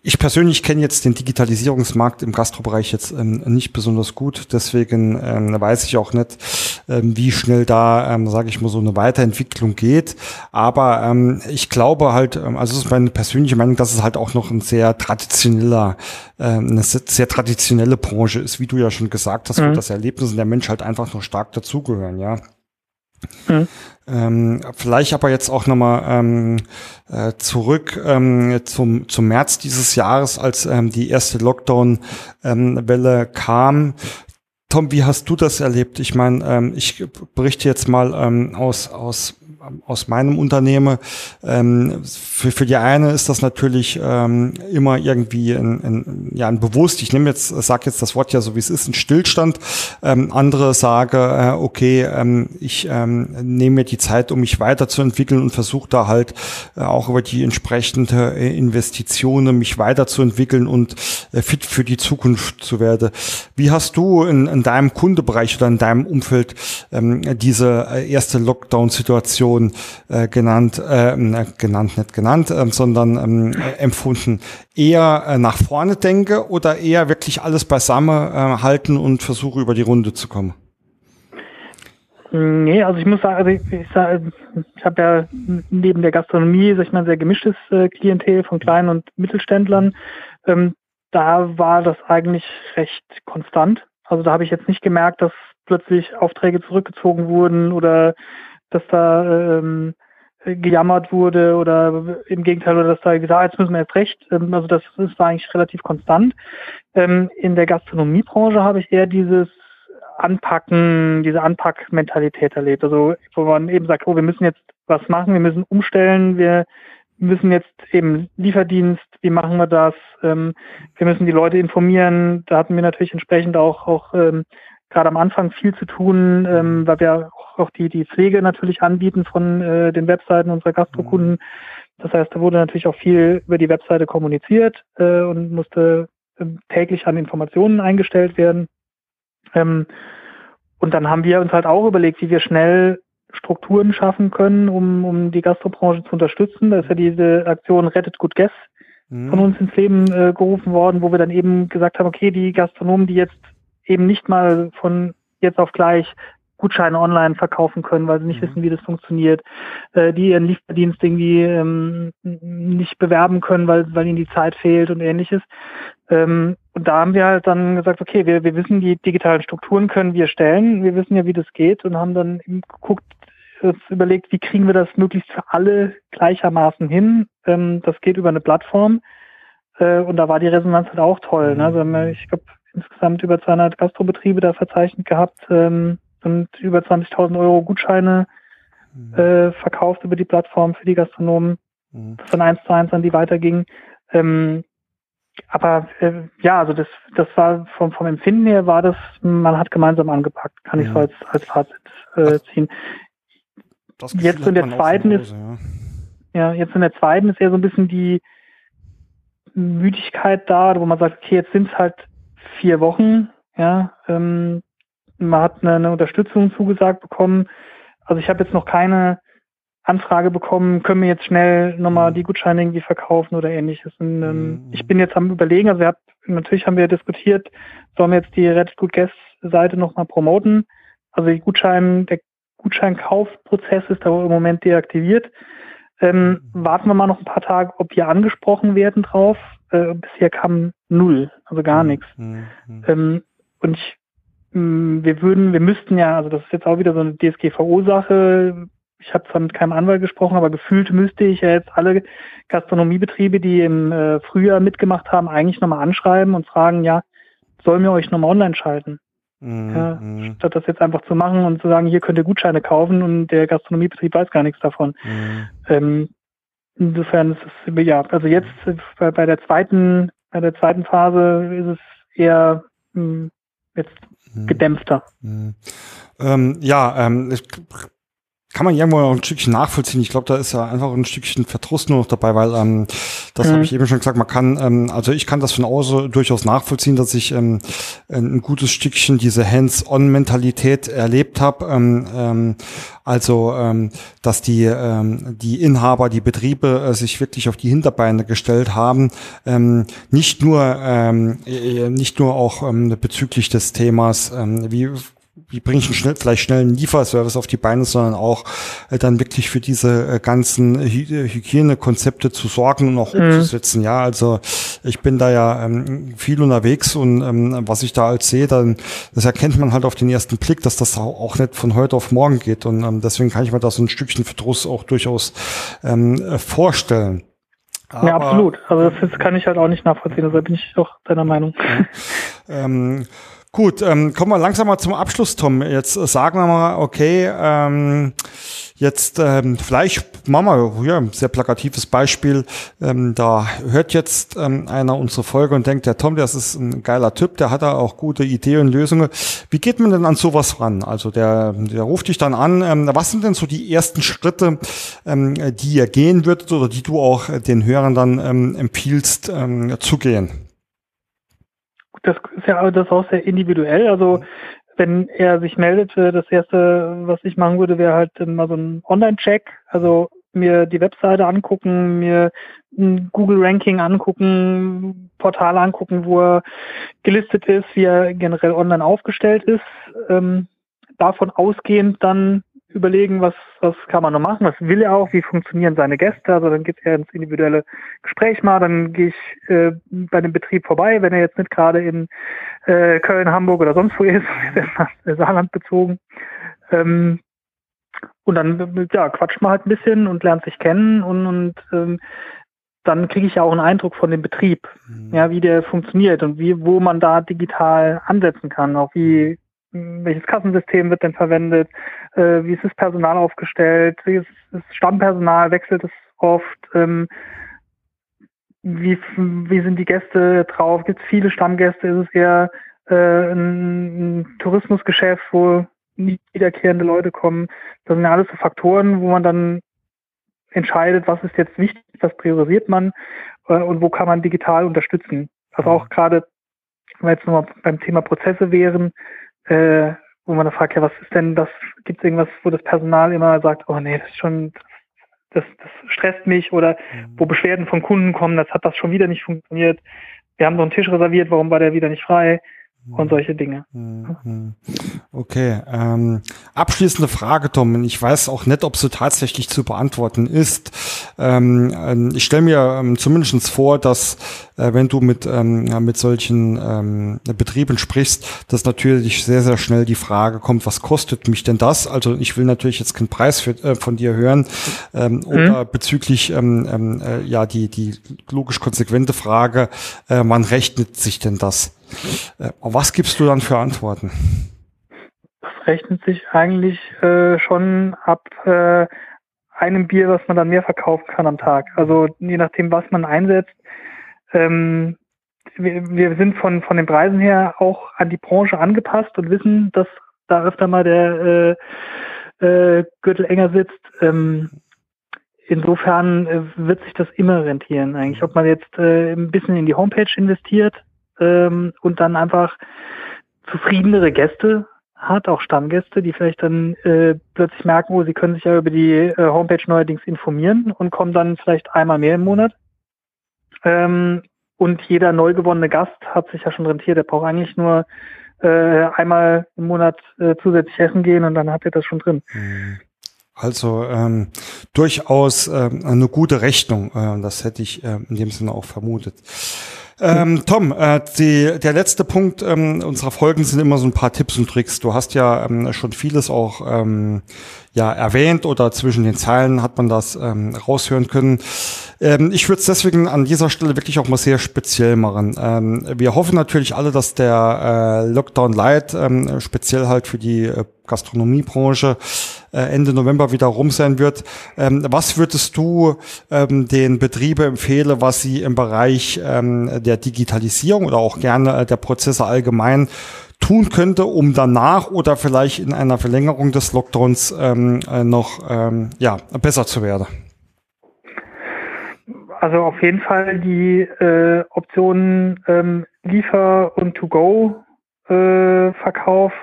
ich persönlich kenne jetzt den Digitalisierungsmarkt im Gastrobereich jetzt ähm, nicht besonders gut, deswegen ähm, weiß ich auch nicht, ähm, wie schnell da, ähm, sage ich mal, so eine Weiterentwicklung geht. Aber ähm, ich glaube halt, ähm, also das ist meine persönliche Meinung, dass es halt auch noch ein sehr traditioneller, äh, eine sehr traditionelle Branche ist, wie du ja schon gesagt hast, mhm. wo das Erlebnis und der Mensch halt einfach noch stark dazugehören, ja. Mhm. Ähm, vielleicht aber jetzt auch nochmal ähm, äh, zurück ähm, zum, zum März dieses Jahres, als ähm, die erste Lockdown-Welle kam. Tom, wie hast du das erlebt? Ich meine, ähm, ich berichte jetzt mal ähm, aus, aus aus meinem Unternehmen. Ähm, für, für die eine ist das natürlich ähm, immer irgendwie ein, ein, ja, ein bewusst, ich nehme jetzt, sage jetzt das Wort ja so wie es ist, ein Stillstand. Ähm, andere sage, äh, okay, ähm, ich ähm, nehme mir die Zeit, um mich weiterzuentwickeln und versuche da halt äh, auch über die entsprechende äh, Investitionen mich weiterzuentwickeln und äh, fit für die Zukunft zu werden. Wie hast du in, in deinem Kundebereich oder in deinem Umfeld ähm, diese äh, erste Lockdown-Situation Situation äh, genannt, äh, genannt, nicht genannt, äh, sondern ähm, äh, empfunden. Eher äh, nach vorne denke oder eher wirklich alles beisammen äh, halten und versuche über die Runde zu kommen?
Nee, also ich muss sagen, also ich, ich, ich habe ja neben der Gastronomie, sag ich mal, sehr gemischtes äh, Klientel von kleinen und Mittelständlern. Ähm, da war das eigentlich recht konstant. Also da habe ich jetzt nicht gemerkt, dass plötzlich Aufträge zurückgezogen wurden oder dass da ähm, gejammert wurde oder im Gegenteil, oder dass da gesagt, ah, jetzt müssen wir jetzt recht. Ähm, also das, das war eigentlich relativ konstant. Ähm, in der Gastronomiebranche habe ich eher dieses Anpacken, diese Anpackmentalität erlebt. Also wo man eben sagt, oh, wir müssen jetzt was machen, wir müssen umstellen, wir müssen jetzt eben Lieferdienst, wie machen wir das? Ähm, wir müssen die Leute informieren. Da hatten wir natürlich entsprechend auch, auch ähm, gerade am Anfang viel zu tun, ähm, weil wir auch die, die Pflege natürlich anbieten von äh, den Webseiten unserer Gastrokunden. Das heißt, da wurde natürlich auch viel über die Webseite kommuniziert äh, und musste äh, täglich an Informationen eingestellt werden. Ähm, und dann haben wir uns halt auch überlegt, wie wir schnell Strukturen schaffen können, um, um die Gastrobranche zu unterstützen. Da ist ja diese Aktion Rettet Good Guess mhm. von uns ins Leben äh, gerufen worden, wo wir dann eben gesagt haben, okay, die Gastronomen, die jetzt eben nicht mal von jetzt auf gleich Gutscheine online verkaufen können, weil sie nicht mhm. wissen, wie das funktioniert, äh, die ihren Lieferdienst irgendwie ähm, nicht bewerben können, weil, weil ihnen die Zeit fehlt und ähnliches. Ähm, und da haben wir halt dann gesagt, okay, wir, wir wissen, die digitalen Strukturen können wir stellen, wir wissen ja, wie das geht und haben dann geguckt, überlegt, wie kriegen wir das möglichst für alle gleichermaßen hin. Ähm, das geht über eine Plattform. Äh, und da war die Resonanz halt auch toll. Ne? Also, ich glaube, insgesamt über 200 Gastrobetriebe da verzeichnet gehabt ähm, und über 20.000 Euro Gutscheine mhm. äh, verkauft über die Plattform für die Gastronomen, mhm. dann eins zu eins an die weiterging. Ähm, aber äh, ja, also das, das war vom, vom Empfinden her war das, man hat gemeinsam angepackt, kann ja. ich so als, als Fazit äh, ziehen. Jetzt in der zweiten Hause, ist, ja. ja, jetzt in der zweiten ist eher so ein bisschen die Müdigkeit da, wo man sagt, okay, jetzt sind es halt vier Wochen. Ja, ähm, man hat eine, eine Unterstützung zugesagt bekommen. Also ich habe jetzt noch keine Anfrage bekommen, können wir jetzt schnell nochmal mhm. die Gutscheine irgendwie verkaufen oder ähnliches. Und, ähm, mhm. Ich bin jetzt am überlegen, also hab, natürlich haben wir diskutiert, sollen wir jetzt die Reddit Good Guest Seite nochmal promoten. Also die Gutschein, der Gutscheinkaufprozess ist da im Moment deaktiviert. Ähm, mhm. warten wir mal noch ein paar Tage, ob wir angesprochen werden drauf äh, bisher kam null, also gar mhm. nichts. Mhm. Ähm, und ich, mh, mm, wir würden, wir müssten ja, also das ist jetzt auch wieder so eine DSGVO-Sache. Ich habe zwar mit keinem Anwalt gesprochen, aber gefühlt müsste ich ja jetzt alle Gastronomiebetriebe, die im äh, Frühjahr mitgemacht haben, eigentlich nochmal anschreiben und fragen, ja, sollen wir euch nochmal online schalten? Mhm. Ja, mhm. statt das jetzt einfach zu machen und zu sagen, hier könnt ihr Gutscheine kaufen und der Gastronomiebetrieb weiß gar nichts davon. Mhm. Ähm, Insofern ist es, ja, also jetzt bei, bei der zweiten, bei der zweiten Phase ist es eher mh, hm, jetzt hm. gedämpfter.
Mhm. Ähm, ja, ähm, ich, kann man irgendwo noch ein Stückchen nachvollziehen. Ich glaube, da ist ja einfach ein Stückchen Verdruss nur noch dabei, weil ähm, das mhm. habe ich eben schon gesagt, man kann, ähm, also ich kann das von außen durchaus nachvollziehen, dass ich ähm, ein gutes Stückchen diese Hands-on-Mentalität erlebt habe. Ähm, ähm, also, ähm, dass die, ähm, die Inhaber, die Betriebe äh, sich wirklich auf die Hinterbeine gestellt haben, ähm, nicht nur, ähm, äh, nicht nur auch ähm, bezüglich des Themas, ähm, wie wie bringe ich einen schnell, vielleicht schnell einen Lieferservice auf die Beine, sondern auch äh, dann wirklich für diese äh, ganzen Hy Hygienekonzepte zu sorgen und auch mhm. umzusetzen. Ja, also ich bin da ja ähm, viel unterwegs und ähm, was ich da als sehe, dann das erkennt man halt auf den ersten Blick, dass das auch nicht von heute auf morgen geht und ähm, deswegen kann ich mir da so ein Stückchen Verdruss auch durchaus ähm, äh, vorstellen.
Aber, ja, absolut. Also das kann ich halt auch nicht nachvollziehen. Also bin ich auch deiner Meinung.
Ja. ähm, Gut, ähm, kommen wir langsam mal zum Abschluss, Tom. Jetzt äh, sagen wir mal, okay, ähm, jetzt ähm, vielleicht machen wir ja, ein sehr plakatives Beispiel. Ähm, da hört jetzt ähm, einer unsere Folge und denkt, der Tom, das ist ein geiler Typ, der hat da auch gute Ideen und Lösungen. Wie geht man denn an sowas ran? Also der, der ruft dich dann an. Ähm, was sind denn so die ersten Schritte, ähm, die ihr gehen würdet oder die du auch den Hörern dann ähm, empfiehlst ähm, zu gehen?
Das ist ja das auch sehr individuell. Also wenn er sich meldet, äh, das erste, was ich machen würde, wäre halt mal so ein Online-Check. Also mir die Webseite angucken, mir ein Google-Ranking angucken, Portale angucken, wo er gelistet ist, wie er generell online aufgestellt ist. Ähm, davon ausgehend dann überlegen, was, was kann man noch machen, was will er auch, wie funktionieren seine Gäste. Also dann geht er ins individuelle Gespräch mal, dann gehe ich äh, bei dem Betrieb vorbei, wenn er jetzt nicht gerade in äh, Köln, Hamburg oder sonst wo ist, Saarland bezogen. Ähm, und dann ja, quatscht man halt ein bisschen und lernt sich kennen und, und ähm, dann kriege ich ja auch einen Eindruck von dem Betrieb, mhm. ja, wie der funktioniert und wie, wo man da digital ansetzen kann, auch wie welches Kassensystem wird denn verwendet, äh, wie ist das Personal aufgestellt, wie ist das Stammpersonal, wechselt es oft, ähm, wie, wie sind die Gäste drauf, gibt es viele Stammgäste, ist es eher äh, ein, Tourismusgeschäft, wo nie wiederkehrende Leute kommen. Das sind ja alles so Faktoren, wo man dann entscheidet, was ist jetzt wichtig, was priorisiert man äh, und wo kann man digital unterstützen. Also auch gerade, wenn wir jetzt nochmal beim Thema Prozesse wären, äh, wo man da fragt, ja, was ist denn das? Gibt es irgendwas, wo das Personal immer sagt, oh nee, das ist schon, das, das stresst mich oder mhm. wo Beschwerden von Kunden kommen, das hat das schon wieder nicht funktioniert. Wir haben so einen Tisch reserviert, warum war der wieder nicht frei? Und solche Dinge. Mhm.
Okay. Ähm, abschließende Frage, Tom. Ich weiß auch nicht, ob sie tatsächlich zu beantworten ist. Ähm, ähm ich stelle mir ähm, zumindest vor, dass äh, wenn du mit, ähm, mit solchen ähm, Betrieben sprichst, dass natürlich sehr, sehr schnell die Frage kommt, was kostet mich denn das? Also ich will natürlich jetzt keinen Preis für, äh, von dir hören ähm, mhm. oder bezüglich ähm, ähm, äh, ja die, die logisch konsequente Frage, äh, wann rechnet sich denn das? Äh, was gibst du dann für Antworten?
Das rechnet sich eigentlich äh, schon ab äh, einem Bier, was man dann mehr verkaufen kann am Tag. Also je nachdem, was man einsetzt. Ähm, wir, wir sind von, von den Preisen her auch an die Branche angepasst und wissen, dass da öfter mal der äh, äh, Gürtel enger sitzt. Ähm, insofern äh, wird sich das immer rentieren eigentlich. Ob man jetzt äh, ein bisschen in die Homepage investiert ähm, und dann einfach zufriedenere Gäste hat, auch Stammgäste, die vielleicht dann äh, plötzlich merken, oh, sie können sich ja über die äh, Homepage neuerdings informieren und kommen dann vielleicht einmal mehr im Monat. Ähm, und jeder neu gewonnene Gast hat sich ja schon rentiert. Der braucht eigentlich nur äh, einmal im Monat äh, zusätzlich essen gehen und dann hat er das schon drin.
Mhm. Also ähm, durchaus ähm, eine gute Rechnung. Äh, das hätte ich äh, in dem Sinne auch vermutet. Ähm, Tom, äh, die, der letzte Punkt ähm, unserer Folgen sind immer so ein paar Tipps und Tricks. Du hast ja ähm, schon vieles auch ähm, ja erwähnt oder zwischen den Zeilen hat man das ähm, raushören können. Ähm, ich würde es deswegen an dieser Stelle wirklich auch mal sehr speziell machen. Ähm, wir hoffen natürlich alle, dass der äh, Lockdown Light ähm, speziell halt für die äh, Gastronomiebranche äh, Ende November wieder rum sein wird. Ähm, was würdest du ähm, den Betriebe empfehlen, was sie im Bereich ähm, der Digitalisierung oder auch gerne äh, der Prozesse allgemein tun könnte, um danach oder vielleicht in einer Verlängerung des Lockdowns äh, noch ja, besser zu werden?
Also auf jeden Fall die äh, Optionen ähm, Liefer- und To-Go-Verkauf äh,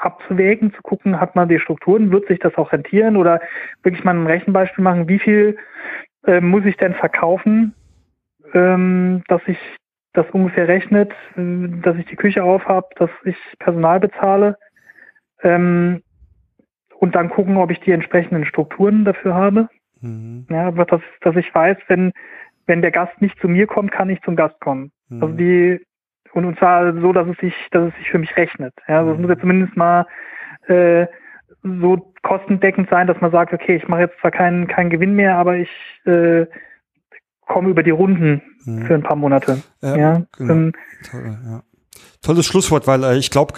abzuwägen, zu gucken, hat man die Strukturen, wird sich das auch rentieren oder wirklich mal ein Rechenbeispiel machen, wie viel äh, muss ich denn verkaufen, ähm, dass ich das ungefähr rechnet, äh, dass ich die Küche auf habe, dass ich Personal bezahle ähm, und dann gucken, ob ich die entsprechenden Strukturen dafür habe. Mhm. Ja, dass, dass ich weiß, wenn, wenn der Gast nicht zu mir kommt, kann ich zum Gast kommen. Mhm. Also die, und, und zwar so, dass es sich, dass es sich für mich rechnet. Ja, also es muss ja zumindest mal äh, so kostendeckend sein, dass man sagt, okay, ich mache jetzt zwar keinen keinen Gewinn mehr, aber ich äh, komme über die Runden mhm. für ein paar Monate. Ja, ja, genau. ähm,
Toll, ja. Tolles Schlusswort, weil äh, ich glaube,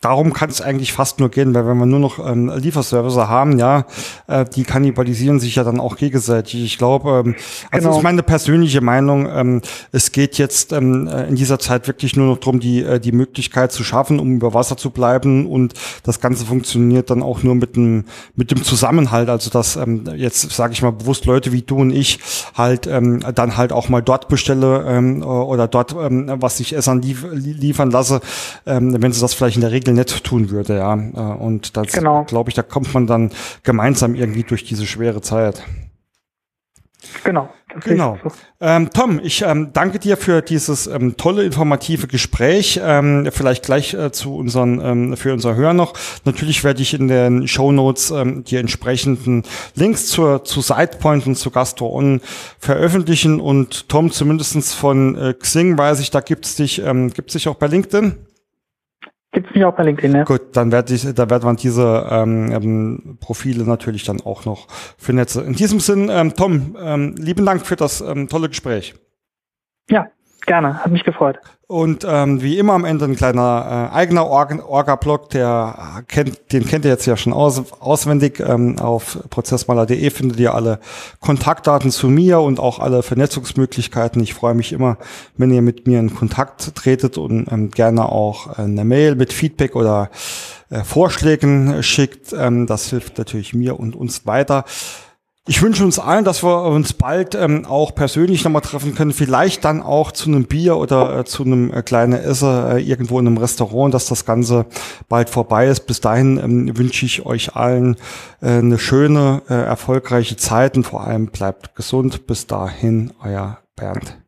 darum kann es eigentlich fast nur gehen, weil wenn wir nur noch ähm, Lieferservice haben, ja, äh, die kannibalisieren sich ja dann auch gegenseitig. Ich glaube, ähm, also genau. ist meine persönliche Meinung, ähm, es geht jetzt ähm, äh, in dieser Zeit wirklich nur noch darum, die, äh, die Möglichkeit zu schaffen, um über Wasser zu bleiben und das Ganze funktioniert dann auch nur mit dem, mit dem Zusammenhalt, also dass ähm, jetzt sage ich mal bewusst Leute wie du und ich halt ähm, dann halt auch mal dort bestelle ähm, oder dort ähm, was ich Essen lief liefern lasse, ähm, wenn sie das vielleicht in der Regel Regel nicht tun würde, ja. Äh, und das genau. glaube ich, da kommt man dann gemeinsam irgendwie durch diese schwere Zeit.
Genau.
Genau. Ähm, Tom, ich ähm, danke dir für dieses ähm, tolle informative Gespräch. Ähm, vielleicht gleich äh, zu unseren ähm, für unser Hörer noch. Natürlich werde ich in den Show Notes ähm, die entsprechenden Links zur zu Sidepoint und zu Gastro On veröffentlichen. Und Tom, zumindestens von äh, Xing weiß ich, da gibt's dich, ähm, gibt's dich auch bei LinkedIn.
Gibt es mich auch bei LinkedIn, ja.
Gut, dann werde ich, da wird man diese ähm, ähm, Profile natürlich dann auch noch vernetzen. In diesem Sinn, ähm, Tom, ähm, lieben Dank für das ähm, tolle Gespräch.
Ja, Gerne, hat mich gefreut.
Und ähm, wie immer am Ende ein kleiner äh, eigener Orga-Blog, der kennt, den kennt ihr jetzt ja schon aus, auswendig. Ähm, auf prozessmaler.de findet ihr alle Kontaktdaten zu mir und auch alle Vernetzungsmöglichkeiten. Ich freue mich immer, wenn ihr mit mir in Kontakt tretet und ähm, gerne auch eine Mail mit Feedback oder äh, Vorschlägen schickt. Ähm, das hilft natürlich mir und uns weiter. Ich wünsche uns allen, dass wir uns bald ähm, auch persönlich nochmal treffen können, vielleicht dann auch zu einem Bier oder äh, zu einem äh, kleinen Esser äh, irgendwo in einem Restaurant, dass das Ganze bald vorbei ist. Bis dahin ähm, wünsche ich euch allen äh, eine schöne, äh, erfolgreiche Zeit und vor allem bleibt gesund. Bis dahin, euer Bernd.